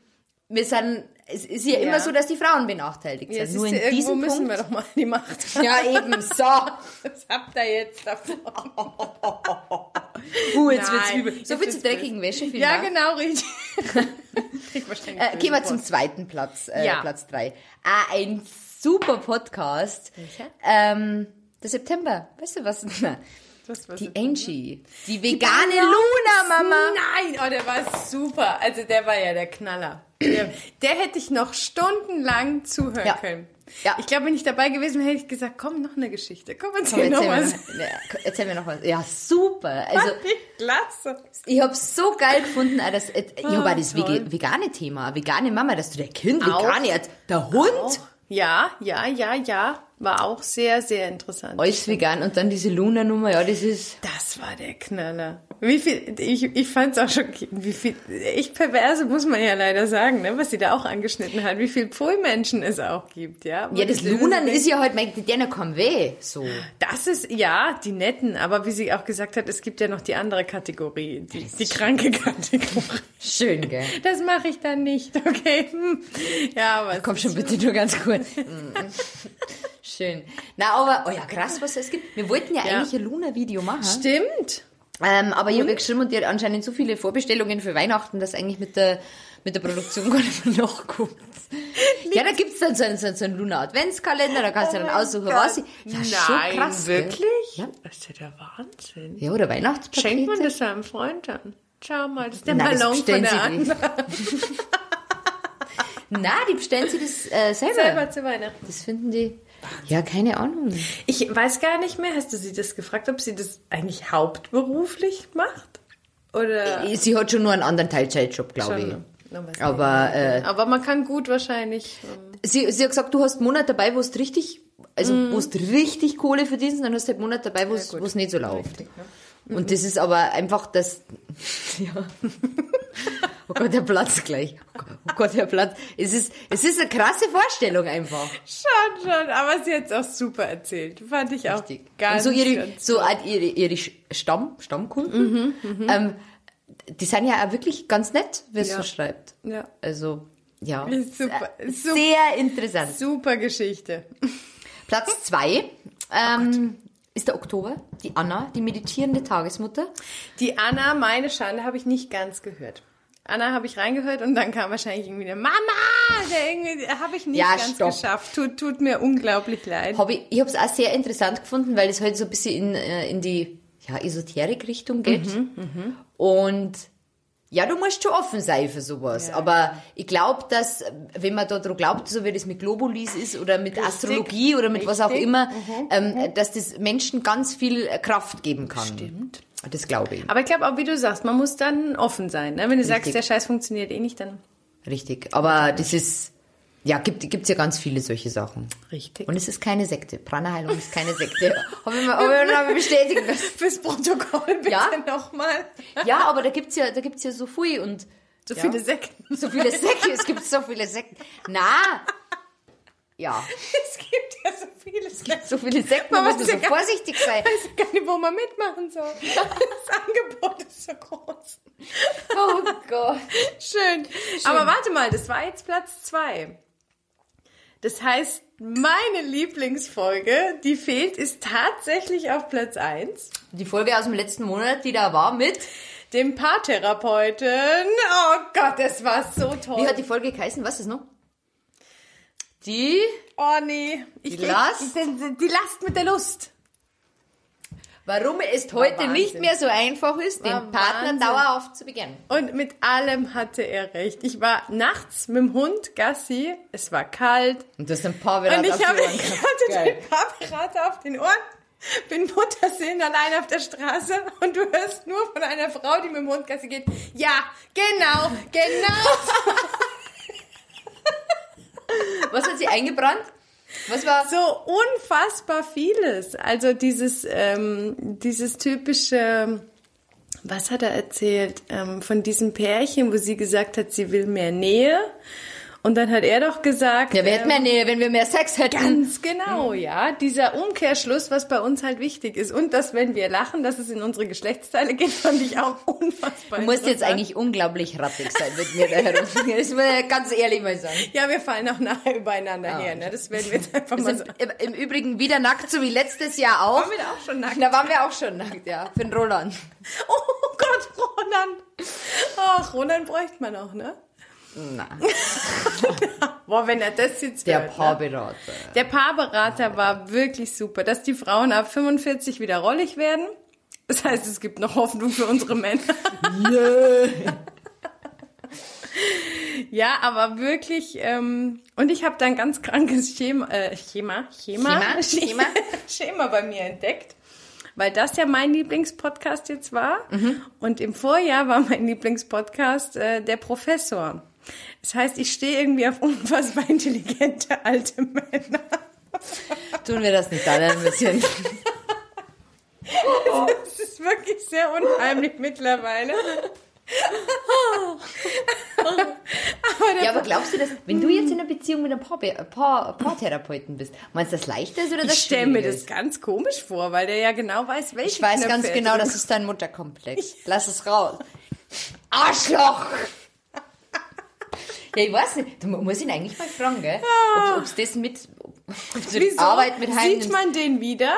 Speaker 1: wir sind, es ist ja, immer so, dass die Frauen benachteiligt sind.
Speaker 2: Jetzt
Speaker 1: Nur in
Speaker 2: ja, irgendwo
Speaker 1: diesem
Speaker 2: müssen
Speaker 1: Punkt.
Speaker 2: wir doch mal die Macht <laughs> haben.
Speaker 1: Ja, eben, so. <laughs>
Speaker 2: Was habt ihr jetzt davon? <laughs>
Speaker 1: Uh, jetzt wird's
Speaker 2: Nein,
Speaker 1: übel. So viel zur
Speaker 2: wird's
Speaker 1: dreckigen Wäsche. vielen
Speaker 2: Ja,
Speaker 1: Dank.
Speaker 2: genau, richtig.
Speaker 1: Äh, gehen wir zum zweiten Platz, äh,
Speaker 2: Ja.
Speaker 1: Platz drei. Ah, ein super Podcast.
Speaker 2: Welcher?
Speaker 1: Ähm, der September. Weißt du was? Die Angie. Die vegane Luna-Mama.
Speaker 2: Nein, oh, der war super. Also der war ja der Knaller. Der, der hätte ich noch stundenlang zuhören
Speaker 1: Ja.
Speaker 2: können.
Speaker 1: Ja.
Speaker 2: Ich glaube, wenn ich dabei gewesen wäre, hätte ich gesagt, komm, noch eine Geschichte. Komm,
Speaker 1: Komm,
Speaker 2: erzähl noch
Speaker 1: erzähl, mir
Speaker 2: was.
Speaker 1: noch, ja, erzähl mir noch was. Ja, super. Also,
Speaker 2: klasse.
Speaker 1: ich hab's so geil gefunden, auch das, äh, ich hab auch das
Speaker 2: toll.
Speaker 1: Vegane Thema, vegane Mama, dass du der Kind
Speaker 2: Auch.
Speaker 1: vegan jetzt, der Hund,
Speaker 2: Ja, ja, ja, ja. War auch sehr, sehr interessant.
Speaker 1: alles vegan und dann diese Luna-Nummer, ja, das ist,
Speaker 2: Das war der Knaller. Wie viel, ich, ich fand es auch schockierend, wie viel, echt perverse muss man ja leider sagen, ne, was sie da auch angeschnitten hat, wie viel Pfullmenschen es auch gibt, ja.
Speaker 1: ja, das Lunan ist ja halt, mein, der kommt weh, so.
Speaker 2: Das ist, ja, die netten, aber wie sie auch gesagt hat, es gibt ja noch die andere Kategorie, die, die kranke Kategorie.
Speaker 1: Schön, gell?
Speaker 2: Das mache ich dann nicht, <laughs> okay? Hm. Ja, aber
Speaker 1: Komm schon bitte nur ganz kurz. <laughs> Schön. Na, aber, oh ja, krass, was es gibt. Wir wollten ja,
Speaker 2: Ja.
Speaker 1: eigentlich ein Luna-Video machen.
Speaker 2: stimmt.
Speaker 1: Ähm, aber ich habe ja geschrieben und die hat anscheinend so viele Vorbestellungen für Weihnachten, dass eigentlich mit der, mit der Produktion <laughs> gar nicht mehr nachkommt. ja, da gibt's dann so einen, so einen, Luna-Adventskalender, da kannst du dann aussuchen, was ich. Ja, schon
Speaker 2: Nein,
Speaker 1: krass. gell?
Speaker 2: wirklich?
Speaker 1: Ja.
Speaker 2: Das ist ja der Wahnsinn.
Speaker 1: Ja, oder Weihnachtspakete.
Speaker 2: Schenkt man das seinem Freund an? Schau mal, das ist der
Speaker 1: Nein,
Speaker 2: Ballon von der anderen.
Speaker 1: Nein, <laughs> <laughs> die bestellen sie das äh, selber.
Speaker 2: Selber zu Weihnachten.
Speaker 1: Das finden die. Ja, keine Ahnung.
Speaker 2: Ich weiß gar nicht mehr, hast du sie das gefragt, ob sie das eigentlich hauptberuflich macht? Oder
Speaker 1: Sie hat schon nur einen anderen Teilzeitjob, glaube ich.
Speaker 2: Schon,
Speaker 1: Aber äh,
Speaker 2: Aber man kann gut wahrscheinlich. ähm,
Speaker 1: sie, sie hat gesagt, du hast einen Monat dabei, wo es richtig, also wo es richtig Kohle verdienst, dann hast du halt einen Monat dabei, wo es wo es nicht so läuft.
Speaker 2: Richtig, ne?
Speaker 1: Und das ist aber einfach das. <laughs> Ja. <laughs> Oh Gott, der Platz gleich. Oh Gott, der Platz. Es ist, es ist eine krasse Vorstellung einfach.
Speaker 2: Schon, schon. Aber sie hat es auch super erzählt. Fand ich auch
Speaker 1: Richtig.
Speaker 2: ganz,
Speaker 1: und so ihre,
Speaker 2: ganz
Speaker 1: so ihre, ihre Stamm, Stammkunden. ähm, die sind ja auch wirklich ganz nett, wer es
Speaker 2: Ja.
Speaker 1: so schreibt.
Speaker 2: Ja.
Speaker 1: Also, ja. <laughs>
Speaker 2: Super,
Speaker 1: Äh,
Speaker 2: super.
Speaker 1: Sehr interessant.
Speaker 2: Super Geschichte.
Speaker 1: Platz <laughs> zwei ähm, ist der Oktober. Die Anna, die meditierende Tagesmutter.
Speaker 2: Die Anna, meine Schande, habe ich nicht ganz gehört. Anna habe ich reingehört und dann kam wahrscheinlich irgendwie eine Mama, der irgendwie habe ich nicht
Speaker 1: Ja,
Speaker 2: ganz
Speaker 1: stopp.
Speaker 2: geschafft. Tut, tut mir unglaublich leid.
Speaker 1: Hab ich ich habe es auch sehr interessant gefunden, weil es halt so ein bisschen in, äh, in die ja, Esoterik-Richtung geht.
Speaker 2: Mhm,
Speaker 1: Und ja, du musst schon offen sein für sowas. Aber ich glaube, dass, äh, wenn man da dran glaubt, so wie das mit Globulis ist oder mit Astrologie oder mit was auch
Speaker 2: Richtig.
Speaker 1: immer, ähm, dass das Menschen ganz viel äh, Kraft geben kann.
Speaker 2: Stimmt.
Speaker 1: Das glaube ich.
Speaker 2: Aber ich glaube auch, wie du sagst, man muss dann offen sein. Ne? Wenn du sagst,
Speaker 1: Richtig.
Speaker 2: der Scheiß funktioniert eh nicht, dann
Speaker 1: Richtig. Aber das ist, ja, gibt gibt's ja ganz viele solche Sachen.
Speaker 2: richtig.
Speaker 1: Und es ist keine Sekte. Prana-Heilung ist keine Sekte. <laughs> Habe ich mir hab ich mir noch mal bestätigen lassen. <laughs>
Speaker 2: Fürs Protokoll bitte
Speaker 1: Ja?
Speaker 2: nochmal.
Speaker 1: Ja, aber da gibt's ja, da gibt's ja so viel und
Speaker 2: So
Speaker 1: ja.
Speaker 2: viele Sekten.
Speaker 1: so viele Sekten. Es gibt so viele Sekten. Na, ja,
Speaker 2: Es gibt ja so viele Sekten.
Speaker 1: so viele Sekten,
Speaker 2: Man
Speaker 1: muss
Speaker 2: ja
Speaker 1: so
Speaker 2: gar-
Speaker 1: vorsichtig sein.
Speaker 2: Ich weiß gar nicht, wo man mitmachen soll. <laughs> Das Angebot ist so groß.
Speaker 1: Oh Gott.
Speaker 2: Schön. Aber warte mal, das war jetzt Platz zwei. Das heißt, meine Lieblingsfolge, die fehlt, ist tatsächlich auf Platz eins.
Speaker 1: Die Folge aus dem letzten Monat, die da war mit,
Speaker 2: Dem Paartherapeuten. Oh Gott, das war so toll.
Speaker 1: wie hat die Folge geheißen? Was ist noch? Die,
Speaker 2: oh nee. Ich,
Speaker 1: Die Last?
Speaker 2: Ich, die, die Last mit der Lust.
Speaker 1: Warum es heute
Speaker 2: Wahnsinn.
Speaker 1: nicht mehr so einfach ist, den Partner
Speaker 2: Wahnsinn.
Speaker 1: dauerhaft zu beginnen.
Speaker 2: Und mit allem hatte er recht. Ich war nachts mit dem Hund Gassi. Es war kalt.
Speaker 1: Und das sind Paarberat
Speaker 2: Und ich,
Speaker 1: auf Ohren
Speaker 2: ich hatte
Speaker 1: Geil.
Speaker 2: den Paarberater auf den Ohren, bin Muttersehen allein auf der Straße und du hörst nur von einer Frau, die mit dem Hund Gassi geht, ja, genau, genau. <laughs>
Speaker 1: Was hat sie eingebrannt? Was war?
Speaker 2: so unfassbar vieles. Also dieses, ähm, dieses typische, was hat er erzählt, ähm, von diesem Pärchen, wo sie gesagt hat, sie will mehr Nähe. Und dann hat er doch gesagt,
Speaker 1: Ja, wir hätten
Speaker 2: ähm,
Speaker 1: mehr Nähe, wenn wir mehr Sex hätten.
Speaker 2: Ganz genau, ja. Dieser Umkehrschluss, was bei uns halt wichtig ist. Und dass, wenn wir lachen, dass es in unsere Geschlechtsteile geht, fand ich auch <laughs> unfassbar
Speaker 1: Du musst jetzt eigentlich unglaublich rattig sein mit mir da herum. <laughs> Das muss ich ganz ehrlich mal sagen.
Speaker 2: Ja, wir fallen auch nachher übereinander her, ne? Das werden wir jetzt einfach
Speaker 1: Wir
Speaker 2: mal
Speaker 1: sind
Speaker 2: sagen.
Speaker 1: im, im Übrigen wieder nackt, so wie letztes Jahr auch.
Speaker 2: Waren wir da auch schon nackt?
Speaker 1: Da waren wir auch schon nackt, ja. Für den Roland. <laughs>
Speaker 2: Oh Gott, Roland. Ach, Roland bräuchte man auch, ne?
Speaker 1: Na, <laughs>
Speaker 2: Boah, wenn er das jetzt
Speaker 1: der
Speaker 2: hört, ne?
Speaker 1: Paarberater.
Speaker 2: Der Paarberater war wirklich super. Dass die Frauen ab 45 wieder rollig werden. Das heißt, es gibt noch Hoffnung für unsere Männer. Ja, aber wirklich, ähm, und ich habe da ein ganz krankes Schema, äh, Schema, Schema, <laughs>
Speaker 1: Schema, Schema.
Speaker 2: Schema bei mir entdeckt, weil das ja mein Lieblingspodcast jetzt war.
Speaker 1: Mhm.
Speaker 2: Und im Vorjahr war mein Lieblingspodcast äh, der Professor. Das heißt, ich stehe irgendwie auf unfassbar intelligente alte Männer.
Speaker 1: Tun wir das nicht alle ein bisschen?
Speaker 2: Das ist wirklich sehr unheimlich mittlerweile.
Speaker 1: Ja, aber glaubst du, dass, wenn du jetzt in einer Beziehung mit einem Paar, Paar, Paartherapeuten bist, meinst du, das leichter ist oder das
Speaker 2: Ich stelle mir das ganz komisch vor, weil der ja genau weiß, welche
Speaker 1: Ich weiß
Speaker 2: Knöpfe
Speaker 1: ganz genau, das ist dein Mutterkomplex. Lass es raus. Arschloch! Ja, ich weiß nicht. Du musst ihn eigentlich mal fragen, gell? Ob es das mit, ob du die
Speaker 2: Wieso?
Speaker 1: Arbeit mit heim
Speaker 2: Sieht man den wieder?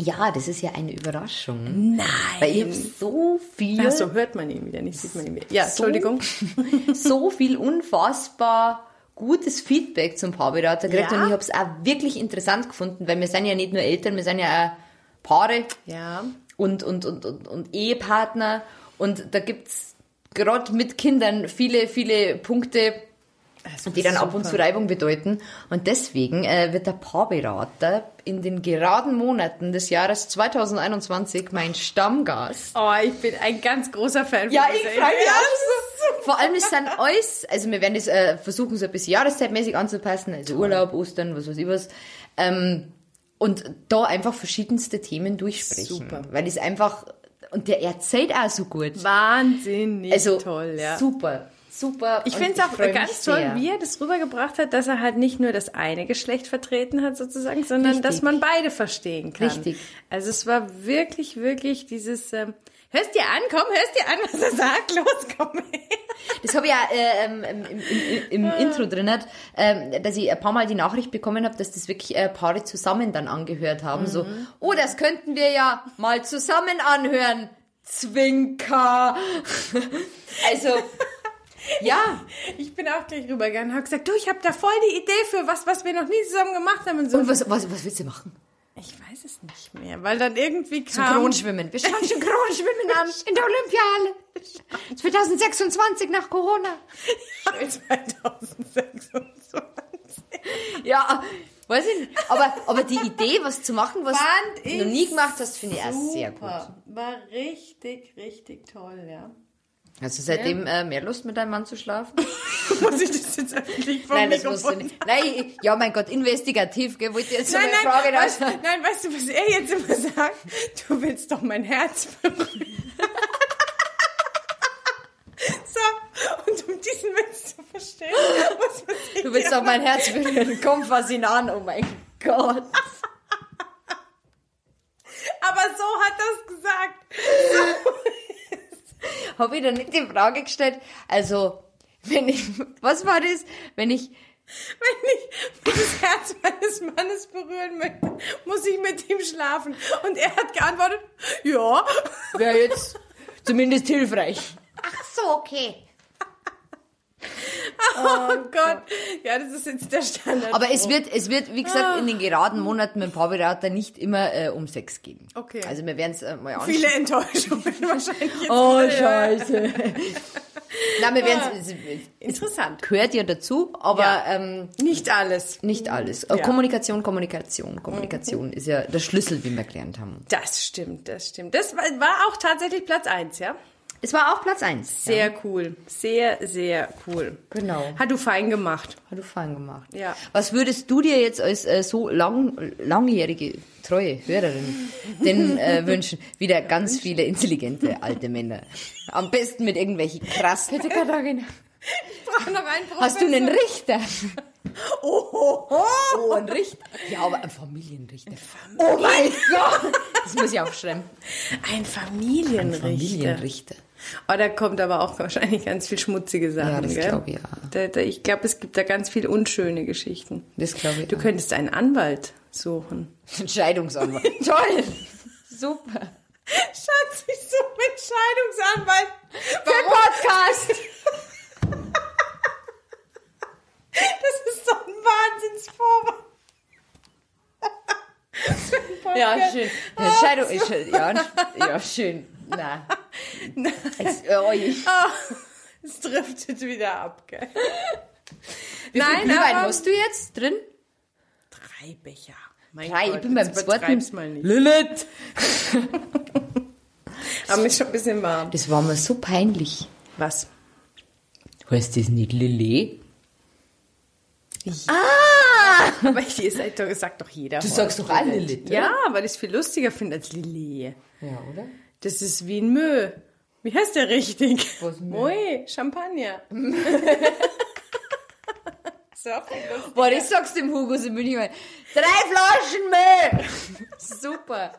Speaker 1: Ja, das ist ja eine Überraschung.
Speaker 2: Nein.
Speaker 1: Weil ich habe so viel,
Speaker 2: Ach so, hört man ihn wieder, nicht sieht man ihn wieder. Ja,
Speaker 1: So-
Speaker 2: Entschuldigung. <laughs>
Speaker 1: so viel unfassbar gutes Feedback zum Paarberater gekriegt
Speaker 2: Ja?
Speaker 1: und ich habe es auch wirklich interessant gefunden, weil wir sind ja nicht nur Eltern, wir sind ja auch Paare
Speaker 2: Ja.
Speaker 1: und, und, und, und, und Ehepartner und da gibt's gerade mit Kindern viele, viele Punkte, die dann ab und zu Reibung bedeuten. Und deswegen äh, wird der Paarberater in den geraden Monaten des Jahres 2021 mein Stammgast.
Speaker 2: Oh, ich bin ein ganz großer Fan
Speaker 1: Ja,
Speaker 2: von
Speaker 1: ich
Speaker 2: dieser
Speaker 1: freu mich auch. Vor allem, es sind alles, also wir werden das äh, versuchen, so ein bisschen jahreszeitmäßig anzupassen, also Urlaub, Ostern, was weiß ich was. Ähm, und da einfach verschiedenste Themen durchsprechen.
Speaker 2: Super.
Speaker 1: Weil es einfach, und der erzählt auch so gut.
Speaker 2: Wahnsinnig
Speaker 1: Also
Speaker 2: toll, ja.
Speaker 1: super, super.
Speaker 2: Ich finde es auch ganz toll,
Speaker 1: sehr.
Speaker 2: wie er das rübergebracht hat, dass er halt nicht nur das eine Geschlecht vertreten hat sozusagen, sondern
Speaker 1: Richtig.
Speaker 2: dass man beide verstehen kann.
Speaker 1: Richtig.
Speaker 2: Also es war wirklich, wirklich dieses, ähm, hörst dir an, komm, hörst dir an, was er sagt, <laughs> los, komm her.
Speaker 1: Das habe ich ja äh, ähm, im, im, im, im Intro drin, hat, ähm, dass ich ein paar Mal die Nachricht bekommen habe, dass das wirklich äh, Paare zusammen dann angehört haben. So, oh, das könnten wir ja mal zusammen anhören. Zwinker. <laughs> also, ja.
Speaker 2: Ich bin auch gleich rübergegangen und habe gesagt, du, ich habe da voll die Idee für was, was wir noch nie zusammen gemacht haben und so.
Speaker 1: Und was, was, was willst du machen?
Speaker 2: Ich weiß es nicht mehr, weil dann irgendwie
Speaker 1: Zum
Speaker 2: kam...
Speaker 1: Kronschwimmen. Wir schauen schon Kronschwimmen an <laughs> in der Olympiahalle. 2026 nach Corona.
Speaker 2: 2026.
Speaker 1: Ja, weiß ich nicht. Aber, aber die Idee, was zu machen, was
Speaker 2: Fand
Speaker 1: du noch nie gemacht hast, finde ich auch sehr gut.
Speaker 2: War richtig, richtig toll, ja.
Speaker 1: Hast du seitdem äh, mehr Lust, mit deinem Mann zu schlafen? <laughs>
Speaker 2: Muss ich das jetzt öffentlich vom
Speaker 1: Nein, das musst du nicht. Nein, ja, mein Gott, investigativ, gell, wollte jetzt so
Speaker 2: Nein,
Speaker 1: eine
Speaker 2: nein,
Speaker 1: Frage
Speaker 2: weißt,
Speaker 1: raus.
Speaker 2: nein, weißt du, was er jetzt immer sagt? Du willst doch mein Herz berühren. <laughs> so, und um diesen Witz zu verstehen, muss man sich
Speaker 1: Du willst doch mein Herz berühren. Komm, fass ihn an, oh mein Gott. <laughs>
Speaker 2: Aber so hat er es gesagt. <laughs>
Speaker 1: Habe ich da nicht die Frage gestellt? Also, wenn ich, was war das? Wenn ich,
Speaker 2: Wenn ich das Herz meines Mannes berühren möchte, muss ich mit ihm schlafen. Und er hat geantwortet, ja.
Speaker 1: wäre jetzt zumindest hilfreich. Ach so, okay.
Speaker 2: Oh Gott. Ja, das ist jetzt der Standard.
Speaker 1: Aber es wird, es wird, wie gesagt, in den geraden Monaten mit dem Paarberater nicht immer äh, um Sex gehen.
Speaker 2: Okay.
Speaker 1: Also wir werden es äh, mal anschauen.
Speaker 2: Viele Enttäuschungen <laughs> wahrscheinlich jetzt.
Speaker 1: Oh, scheiße. Nein, wir werden es,
Speaker 2: Interessant.
Speaker 1: gehört ja dazu, aber
Speaker 2: Ja.
Speaker 1: ähm,
Speaker 2: Nicht alles.
Speaker 1: nicht alles.
Speaker 2: Ja.
Speaker 1: Kommunikation, Kommunikation, Kommunikation ist ja der Schlüssel, wie wir gelernt haben.
Speaker 2: Das stimmt, das stimmt. Das war, war auch tatsächlich Platz eins, ja?
Speaker 1: Es war auch Platz eins.
Speaker 2: Sehr cool. Sehr, sehr cool.
Speaker 1: Genau.
Speaker 2: Hat du fein gemacht.
Speaker 1: Hat du fein gemacht.
Speaker 2: Ja.
Speaker 1: Was würdest du dir jetzt als äh, so lang, langjährige, treue Hörerin <laughs> denn äh, wünschen? Wieder ganz viele intelligente alte Männer. Am besten mit irgendwelchen krassen. Bitte, Katharina.
Speaker 2: Brauch noch einen
Speaker 1: Hast du einen
Speaker 2: Professor.
Speaker 1: Richter? <laughs>
Speaker 2: Oh, oh, oh.
Speaker 1: Oh, ein Richter. Ja, aber ein Familienrichter. Oh mein Gott. Das muss ich aufschreiben.
Speaker 2: Ein Familienrichter.
Speaker 1: Familienrichter.
Speaker 2: Oh, da kommt aber auch wahrscheinlich ganz viel schmutzige Sachen,
Speaker 1: Ja, das
Speaker 2: gell?
Speaker 1: glaub ich, ja.
Speaker 2: Da, da, ich glaube, es gibt da ganz viel unschöne Geschichten.
Speaker 1: Das glaube ich.
Speaker 2: Du
Speaker 1: auch.
Speaker 2: könntest einen Anwalt suchen.
Speaker 1: Ein Scheidungsanwalt. <laughs> Toll. Super.
Speaker 2: Schatz, ich suche einen Scheidungsanwalt.
Speaker 1: Für Podcast. <laughs>
Speaker 2: Das ist doch ein Wahnsinnsvorwand. <laughs>
Speaker 1: Ja, schön. Ja, Scheidung ist schön. Ja, ja schön. Na. Es, oh, ich,
Speaker 2: Es driftet wieder ab, gell?
Speaker 1: wie viel
Speaker 2: Nein,
Speaker 1: Glühwein
Speaker 2: aber-
Speaker 1: hast du jetzt drin?
Speaker 2: Drei Becher. Mein
Speaker 1: Drei.
Speaker 2: Gott,
Speaker 1: ich bin beim zweiten.
Speaker 2: mal nicht.
Speaker 1: Lilith. <laughs>
Speaker 2: Aber ist schon ein bisschen warm.
Speaker 1: Das war mir so peinlich.
Speaker 2: Was?
Speaker 1: Heißt das nicht Lillet?
Speaker 2: Aber hier sagt doch, sagt doch jeder.
Speaker 1: Du sagst doch alle Lilith,
Speaker 2: Ja, weil ich es viel lustiger finde als Lilie.
Speaker 1: Ja, oder?
Speaker 2: Das ist wie ein Mö. Wie heißt der richtig?
Speaker 1: Was Mö?
Speaker 2: Champagner. <laughs> so.
Speaker 1: Boah, das sagst du dem Hugo so bin ich mal. Drei Flaschen Müll! <laughs> Super.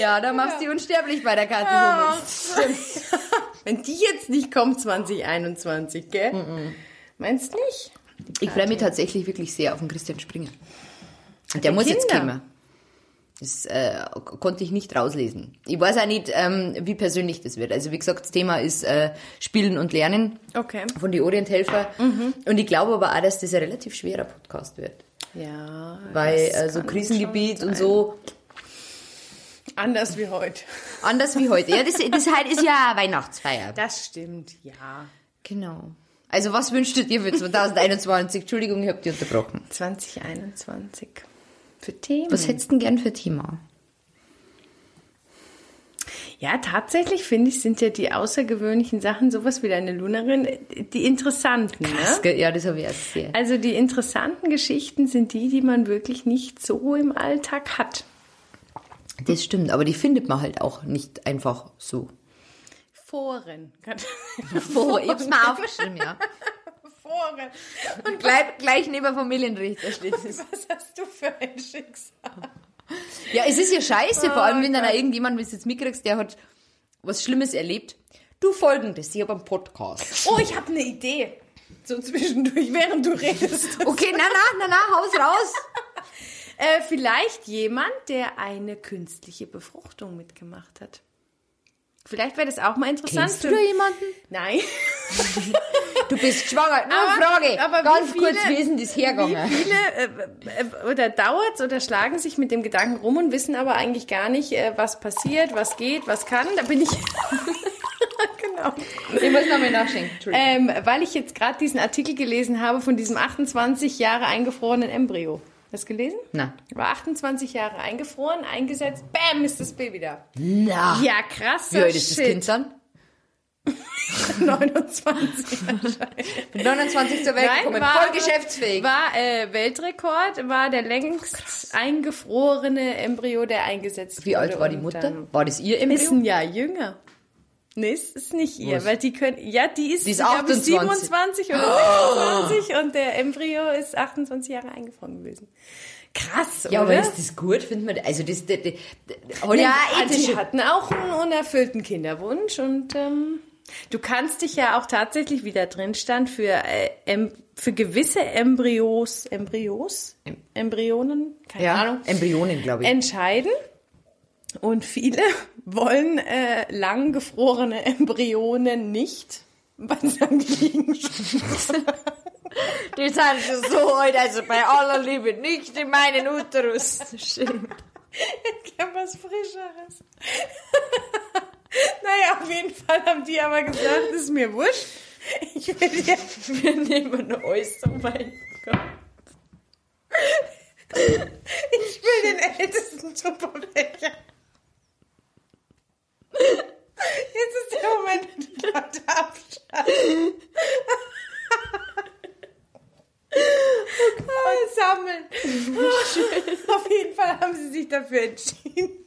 Speaker 1: Ja, da machst du die unsterblich bei der Karte Hummels. <laughs>
Speaker 2: Wenn die jetzt nicht kommt 2021, gell? Meinst nicht?
Speaker 1: Ich freue mich tatsächlich wirklich sehr auf den Christian Springer. Und der muss jetzt
Speaker 2: Kinder.
Speaker 1: kommen. Das äh, konnte ich nicht rauslesen. Ich weiß auch nicht, ähm, wie persönlich das wird. Also wie gesagt, das Thema ist äh, Spielen und Lernen
Speaker 2: Okay.
Speaker 1: von die Orienthelfer. Und ich glaube aber auch, dass das ein relativ schwerer Podcast wird.
Speaker 2: Ja.
Speaker 1: Weil äh, so Krisengebiet und so,
Speaker 2: Anders wie heute.
Speaker 1: anders wie heute. Ja, das, das heute ist ja Weihnachtsfeier.
Speaker 2: Das stimmt, ja.
Speaker 1: Genau. Also was wünschst du dir für 2021? Entschuldigung, ich habe dich unterbrochen.
Speaker 2: 2021. Für Themen.
Speaker 1: Was hättest du denn gern für Thema?
Speaker 2: Ja, tatsächlich finde ich, sind ja die außergewöhnlichen Sachen, sowas wie deine Lunerin, die interessanten.
Speaker 1: Das,
Speaker 2: Ne?
Speaker 1: ja, das habe ich erst sehr.
Speaker 2: Also die interessanten Geschichten sind die, die man wirklich nicht so im Alltag hat.
Speaker 1: Das stimmt, aber die findet man halt auch nicht einfach so.
Speaker 2: Foren. <laughs>
Speaker 1: Vor, ich hab's mal aufgeschrieben, ja. <laughs>
Speaker 2: Foren. Und
Speaker 1: Gleich, gleich neben Familienrichter steht es.
Speaker 2: was hast du für ein Schicksal?
Speaker 1: Ja, es ist ja scheiße, vor allem wenn dann auch irgendjemand, wenn du jetzt mitkriegst, der hat was Schlimmes erlebt. Du folgendes, ich habe einen Podcast.
Speaker 2: Oh, ich habe eine Idee. So zwischendurch, während du redest.
Speaker 1: Okay, na, na, na, na, haus raus.
Speaker 2: Äh, vielleicht jemand, der eine künstliche Befruchtung mitgemacht hat. Vielleicht wäre das auch mal interessant.
Speaker 1: Kennst du da jemanden?
Speaker 2: Nein. <laughs>
Speaker 1: Du bist schwanger. Nur
Speaker 2: Aber-
Speaker 1: Frage.
Speaker 2: aber wie
Speaker 1: Ganz
Speaker 2: viele-
Speaker 1: kurz, wie ist denn das hergegangen?
Speaker 2: Wie viele äh, äh, oder dauert oder schlagen sich mit dem Gedanken rum und wissen aber eigentlich gar nicht, äh, was passiert, was geht, was kann. Da bin ich. <laughs> genau.
Speaker 1: Ich muss nochmal nachschenken.
Speaker 2: Ähm, weil ich jetzt gerade diesen Artikel gelesen habe von diesem 28 Jahre eingefrorenen Embryo. Hast du gelesen?
Speaker 1: Na.
Speaker 2: War 28 Jahre eingefroren, eingesetzt, bam, ist das Baby da.
Speaker 1: Na.
Speaker 2: Ja, krass.
Speaker 1: Wie alt ist das Kind dann?
Speaker 2: 29
Speaker 1: Mit 29 zur Welt
Speaker 2: Nein,
Speaker 1: gekommen.
Speaker 2: war-
Speaker 1: Voll geschäftsfähig.
Speaker 2: War äh, Weltrekord, war der längst eingefrorene Embryo, der eingesetzt
Speaker 1: Wie alt
Speaker 2: wurde.
Speaker 1: war die Mutter? War das ihr
Speaker 2: Ist
Speaker 1: Embryo?
Speaker 2: ein Jahr jünger. Nee, es ist nicht ihr,
Speaker 1: Was?
Speaker 2: weil die können, ja, die ist,
Speaker 1: Die ist
Speaker 2: glaub ich,
Speaker 1: 28.
Speaker 2: 27 oder 26 und der Embryo ist 28 Jahre eingefroren gewesen. Krass,
Speaker 1: Ja,
Speaker 2: oder?
Speaker 1: aber ist das gut? Findet man, also das, das, das, das
Speaker 2: ja, die hatten auch einen unerfüllten Kinderwunsch und ähm, du kannst dich ja auch tatsächlich, wie da drin stand, für, äh, em, für gewisse Embryos, Embryos, Embryonen, keine
Speaker 1: ja,
Speaker 2: Ahnung,
Speaker 1: Embryonen, glaube ich.
Speaker 2: entscheiden. Und viele wollen äh, lang gefrorene Embryonen nicht, weil sie dann liegen.
Speaker 1: Die sind schon so alt, also bei aller Liebe, nicht in meinen Uterus. Schön.
Speaker 2: Ich hab was Frischeres. <laughs> naja, auf jeden Fall haben die aber gesagt, das ist mir wurscht. Ich will jetzt
Speaker 1: Wir nehmen alles zum Wein.
Speaker 2: Ich will den ältesten Tupperbecher. <laughs> Jetzt ist der Moment, wo die Leute abschalten. Oh, sammeln. Auf jeden Fall haben sie sich dafür entschieden.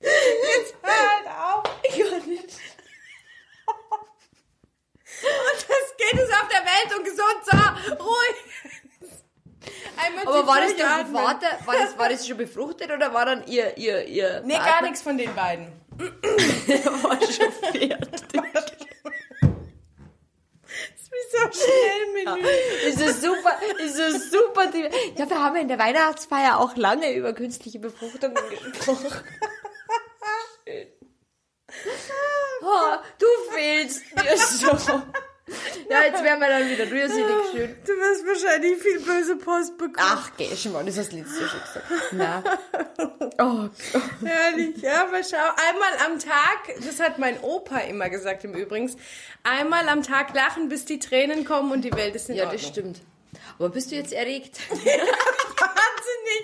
Speaker 2: Jetzt hör halt auf. Ich kann nicht. Und das Kind ist auf der Welt und gesund. So, ruhig.
Speaker 1: Aber war das der
Speaker 2: durchatmen.
Speaker 1: Vater, war das, war das schon befruchtet oder war dann ihr, ihr, ihr
Speaker 2: Nee, gar nichts von den beiden. <laughs>
Speaker 1: war schon fertig? <laughs>
Speaker 2: Das ist so schnell Menü.
Speaker 1: Ist das super, ist das super. Ja, wir haben in der Weihnachtsfeier auch lange über künstliche Befruchtungen gesprochen. <laughs> Schön. Oh, du fehlst mir so. Ja, jetzt werden wir dann wieder rührselig schön. <laughs>
Speaker 2: Du wirst wahrscheinlich viel böse Post bekommen.
Speaker 1: Ach, geh schon mal, das hast du letztes Jahr schon gesagt. Na. <laughs> Oh.
Speaker 2: Herrlich, ja, aber schau, einmal am Tag, das hat mein Opa immer gesagt im Übrigens, einmal am Tag lachen, bis die Tränen kommen und die Welt ist in
Speaker 1: Ja,
Speaker 2: Ordnung.
Speaker 1: das stimmt. Aber bist du jetzt erregt? <laughs>
Speaker 2: Wahnsinnig!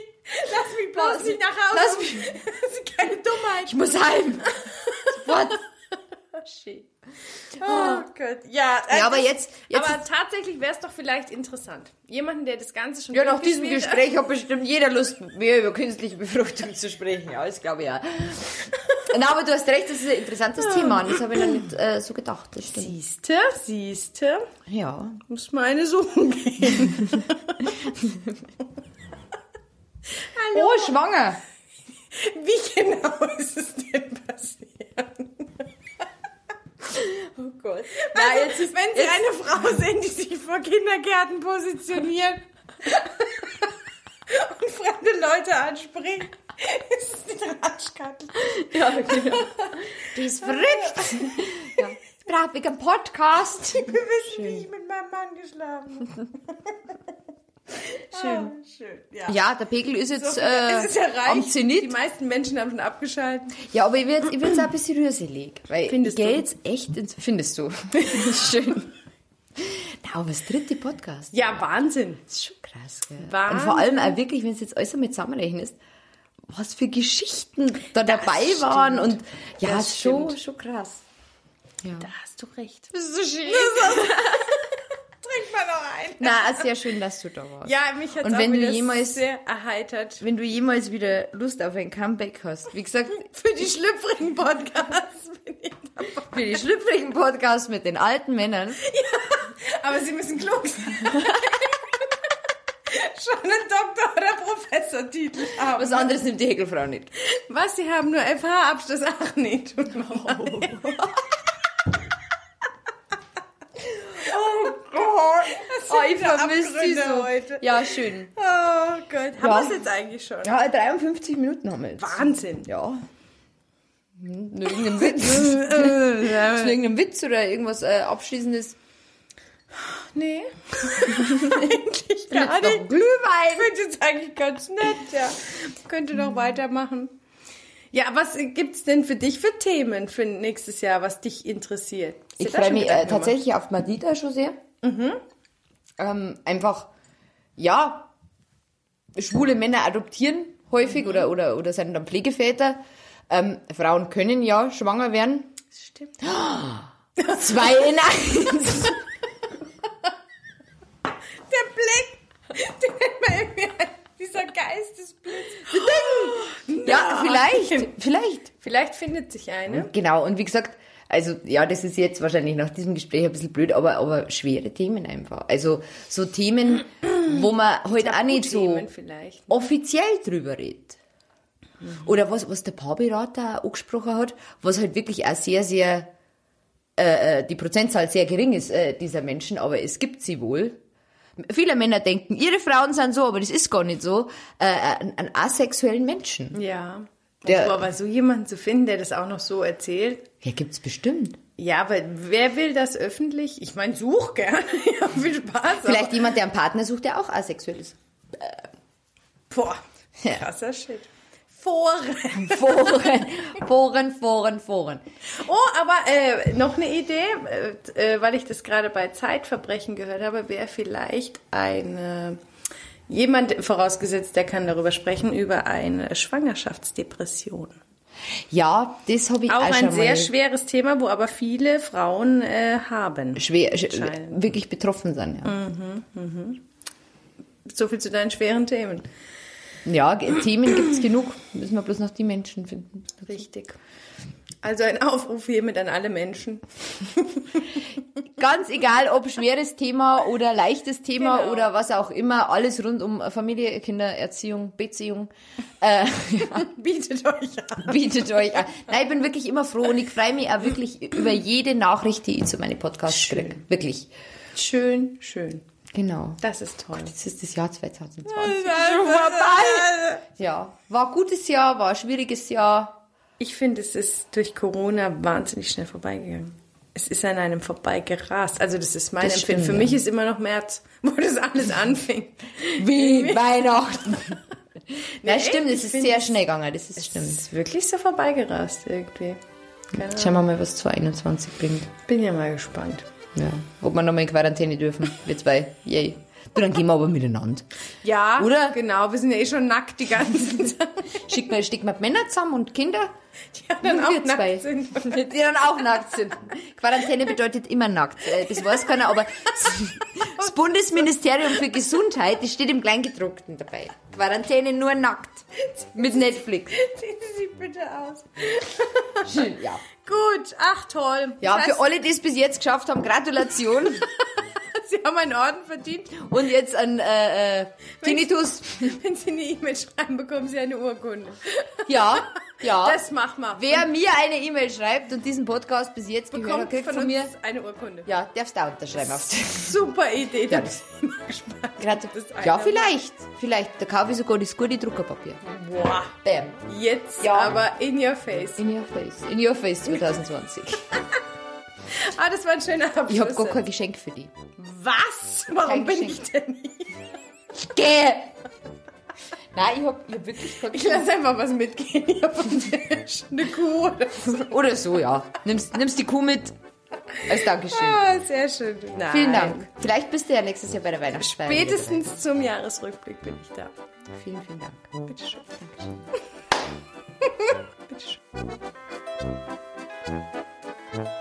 Speaker 2: Lass mich bloß
Speaker 1: Lass
Speaker 2: nicht
Speaker 1: mich-
Speaker 2: nach Hause.
Speaker 1: lass mich-
Speaker 2: Das ist keine Dummheit.
Speaker 1: Ich muss heim. Sofort. Shit.
Speaker 2: Oh Gott, ja. äh,
Speaker 1: Ja, aber jetzt- jetzt-
Speaker 2: aber tatsächlich wäre es doch vielleicht interessant. Jemanden, der das Ganze schon
Speaker 1: Ja, nach diesem. Gespräch hat bestimmt jeder Lust, mir über künstliche Befruchtung zu sprechen. Ja, das glaube ich ja. <laughs> Na, aber du hast recht, das ist ein interessantes Thema. Und das habe ich noch nicht äh, so gedacht. Das stimmt.
Speaker 2: Siehste, siehste,
Speaker 1: Ja.
Speaker 2: muss mal eine suchen gehen.
Speaker 1: Oh, schwanger.
Speaker 2: Wie genau ist es denn passiert?
Speaker 1: Oh Gott.
Speaker 2: Also, wenn Sie eine Frau sehen, die sich vor Kindergärten positioniert <laughs> und fremde Leute anspricht, ist es die Ratschkattel.
Speaker 1: Ja, genau. Die ist verrückt. <laughs> Ja. Ich brauche wegen Podcast.
Speaker 2: Wir wissen, wie ich mit meinem Mann geschlafen habe. <laughs>
Speaker 1: Schön.
Speaker 2: Ah, schön. Ja.
Speaker 1: Ja, der Pegel ist jetzt
Speaker 2: So,
Speaker 1: äh,
Speaker 2: ist
Speaker 1: am
Speaker 2: Die
Speaker 1: Zenit.
Speaker 2: meisten Menschen haben schon abgeschaltet.
Speaker 1: Ja, aber ich will jetzt, ich jetzt auch ein bisschen rührselig. Weil
Speaker 2: Findest
Speaker 1: ich
Speaker 2: du?
Speaker 1: jetzt echt ins... Findest du? <laughs> Schön. Na, aber das dritte Podcast.
Speaker 2: Ja, Wahnsinn.
Speaker 1: Das ist schon krass, gell?
Speaker 2: Wahnsinn.
Speaker 1: Und vor allem auch wirklich, wenn es jetzt alles damit zusammenrechnest, was für Geschichten da dabei waren und ja,
Speaker 2: Das
Speaker 1: ist schon,
Speaker 2: stimmt.
Speaker 1: schon krass. Ja.
Speaker 2: Da hast du recht.
Speaker 1: Das ist so schön. <laughs>
Speaker 2: trinkt mal noch ein.
Speaker 1: Na, sehr schön, dass du da warst.
Speaker 2: Ja, mich hat auch wieder
Speaker 1: jemals-
Speaker 2: sehr erheitert.
Speaker 1: Wenn du jemals wieder Lust auf ein Comeback hast, wie gesagt, <laughs>
Speaker 2: Für die schlüpfrigen Podcasts <laughs> bin ich dabei.
Speaker 1: für die schlüpfrigen Podcast mit den alten Männern,
Speaker 2: Aber sie müssen klug sein. <laughs> Schon einen Doktor- oder Professortitel haben.
Speaker 1: was anderes nimmt die Häkelfrau nicht.
Speaker 2: Was, sie haben nur FH-Abschluss? Ach nee, tut mir
Speaker 1: Oh.
Speaker 2: Oh Gott.
Speaker 1: Oh, ich
Speaker 2: wieder
Speaker 1: vermisse sie so.
Speaker 2: heute.
Speaker 1: Ja, schön.
Speaker 2: Oh Gott. Haben
Speaker 1: Ja.
Speaker 2: wir es jetzt eigentlich schon?
Speaker 1: Ja, 53 Minuten haben wir jetzt.
Speaker 2: Wahnsinn.
Speaker 1: Ja. Hm, nur Irgendein Witz. <laughs> Ist
Speaker 2: Äh,
Speaker 1: irgendein Witz oder irgendwas äh, Abschließendes?
Speaker 2: nee. <laughs> eigentlich gar
Speaker 1: noch
Speaker 2: nicht.
Speaker 1: Glühwein.
Speaker 2: Ich finde jetzt eigentlich ganz nett, ja. Könnte doch weitermachen. Ja, was gibt's denn für dich für Themen für nächstes Jahr, was dich interessiert? Du
Speaker 1: Ich freue mich äh, tatsächlich auf Madita schon sehr. Ähm, einfach, ja, schwule Männer adoptieren häufig oder, oder, oder sind dann Pflegeväter. Ähm, Frauen können ja schwanger werden.
Speaker 2: Das stimmt. <gasps>
Speaker 1: Zwei in eins. <laughs>
Speaker 2: Der Blick, den hat mir irgendwie ein- dieser Geistesblitz. <gasps>
Speaker 1: Ja, vielleicht, <laughs> vielleicht.
Speaker 2: Vielleicht findet sich eine.
Speaker 1: Genau, und wie gesagt, also ja, das ist jetzt wahrscheinlich nach diesem Gespräch ein bisschen blöd, aber, aber schwere Themen einfach. Also so Themen, <clears throat> wo man heute auch nicht so
Speaker 2: vielleicht.
Speaker 1: offiziell drüber redet. Oder was, was der Paarberater auch angesprochen hat, was halt wirklich auch sehr, sehr, äh, äh, die Prozentzahl sehr gering ist, äh, dieser Menschen, aber es gibt sie wohl. Viele Männer denken, ihre Frauen sind so, aber das ist gar nicht so, äh, einen, einen asexuellen Menschen.
Speaker 2: Ja.
Speaker 1: Der-
Speaker 2: Der, aber so jemanden zu finden, der das auch noch so erzählt.
Speaker 1: Ja, gibt's bestimmt.
Speaker 2: Ja, aber wer will das öffentlich? Ich meine, such gerne. <laughs> ja, viel Spaß.
Speaker 1: Vielleicht
Speaker 2: aber,
Speaker 1: jemand, der einen Partner sucht, der auch asexuell ist.
Speaker 2: boah,
Speaker 1: Ja.
Speaker 2: krasser Shit. Foren. <laughs>
Speaker 1: Foren, Foren, Foren, Foren.
Speaker 2: Oh, aber äh, noch eine Idee, äh, äh, weil ich das gerade bei Zeitverbrechen gehört habe, wäre vielleicht eine jemand vorausgesetzt, der kann darüber sprechen über eine Schwangerschaftsdepression.
Speaker 1: Ja, das habe ich auch,
Speaker 2: Auch ein sehr schweres Thema, wo aber viele Frauen äh, haben.
Speaker 1: schwer, wirklich betroffen sind. Ja,
Speaker 2: So viel zu deinen schweren Themen.
Speaker 1: Ja Themen gibt's genug. Müssen wir bloß noch die Menschen finden.
Speaker 2: Richtig. Also ein Aufruf hiermit an alle Menschen. <laughs>
Speaker 1: Ganz egal, ob schweres Thema oder leichtes Thema
Speaker 2: Genau.
Speaker 1: oder was auch immer, alles rund um Familie, Kinder, Erziehung, Beziehung, äh, <laughs>
Speaker 2: Bietet euch an.
Speaker 1: bietet euch an. Nein, ich bin wirklich immer froh und ich freue mich auch wirklich über jede Nachricht, die ich zu meinen Podcasts
Speaker 2: Schön.
Speaker 1: kriege. Wirklich.
Speaker 2: Schön, schön.
Speaker 1: Genau.
Speaker 2: Das ist toll.
Speaker 1: Das ist das Jahr 2020. <laughs>
Speaker 2: vorbei.
Speaker 1: Ja, war ein gutes Jahr, war ein schwieriges Jahr.
Speaker 2: Ich finde, es ist durch Corona wahnsinnig schnell vorbeigegangen. Es ist an einem vorbeigerast. Also das ist mein
Speaker 1: Das
Speaker 2: Empfinden.
Speaker 1: stimmt,
Speaker 2: Für
Speaker 1: ja.
Speaker 2: mich ist immer noch März, <laughs> wo das alles anfing.
Speaker 1: Wie Weihnachten. <laughs> Nein,
Speaker 2: echt?
Speaker 1: stimmt, es ist sehr schnell gegangen, das ist
Speaker 2: Es
Speaker 1: stimmt.
Speaker 2: ist wirklich so vorbeigerast irgendwie. Keine.
Speaker 1: Schauen wir mal, was 2021 bringt.
Speaker 2: Bin ja mal gespannt.
Speaker 1: Ja. Ob wir nochmal in Quarantäne dürfen, wir zwei. Yay. Du, dann gehen wir aber miteinander.
Speaker 2: Ja,
Speaker 1: Oder?
Speaker 2: genau. Wir sind ja eh schon nackt die ganze <laughs> Zeit.
Speaker 1: Wir, stecken wir die Männer zusammen und Kinder,
Speaker 2: Die dann auch
Speaker 1: wir zwei.
Speaker 2: nackt sind. <laughs>
Speaker 1: die dann auch nackt sind. Quarantäne bedeutet immer nackt. Äh, Das weiß keiner, aber <laughs> das Bundesministerium für Gesundheit, das steht im Kleingedruckten dabei. Quarantäne nur nackt. Mit Netflix.
Speaker 2: Ziehen Sie sich bitte aus.
Speaker 1: Schön, ja.
Speaker 2: Gut, ach toll.
Speaker 1: Ja, für alle, die es bis jetzt geschafft haben, Gratulation. <laughs> <laughs>
Speaker 2: Sie haben einen Orden verdient.
Speaker 1: Und jetzt ein äh, äh, Tinnitus. <laughs>
Speaker 2: Wenn Sie eine E-Mail schreiben, bekommen Sie eine Urkunde.
Speaker 1: Ja, ja. <laughs>
Speaker 2: Das machen wir.
Speaker 1: Wer mir eine E-Mail schreibt und diesen Podcast bis jetzt gehört
Speaker 2: bekommt
Speaker 1: kriegt
Speaker 2: von,
Speaker 1: von mir.
Speaker 2: eine Urkunde.
Speaker 1: Ja, darfst du auch unterschreiben
Speaker 2: Super Idee.
Speaker 1: Ja,
Speaker 2: da
Speaker 1: das-
Speaker 2: eine
Speaker 1: Ja, vielleicht. Vielleicht. Da kaufe ich sogar das gute Druckerpapier.
Speaker 2: Boah.
Speaker 1: Bam.
Speaker 2: Jetzt
Speaker 1: Ja.
Speaker 2: aber in your face.
Speaker 1: In your face. In your face 2020.
Speaker 2: Ah, das war ein schöner Abschluss.
Speaker 1: Ich habe gar kein Geschenk für die.
Speaker 2: Was? Warum bin ich denn hier?
Speaker 1: Geh! Nein, ich habe ich hab wirklich kein
Speaker 2: Ich
Speaker 1: Geschenk.
Speaker 2: lasse einfach was mitgehen hier vom Tisch. Eine Kuh oder so.
Speaker 1: Oder so, ja. Nimmst, nimmst die Kuh mit als Dankeschön.
Speaker 2: Ah, sehr schön. Nein.
Speaker 1: Vielen Dank. Vielleicht bist du ja nächstes Jahr bei der Weihnachtsfeier.
Speaker 2: Spätestens zum Jahresrückblick bin ich da.
Speaker 1: Vielen, vielen Dank.
Speaker 2: Bitte schön.
Speaker 1: Dankeschön.
Speaker 2: Bitte schön.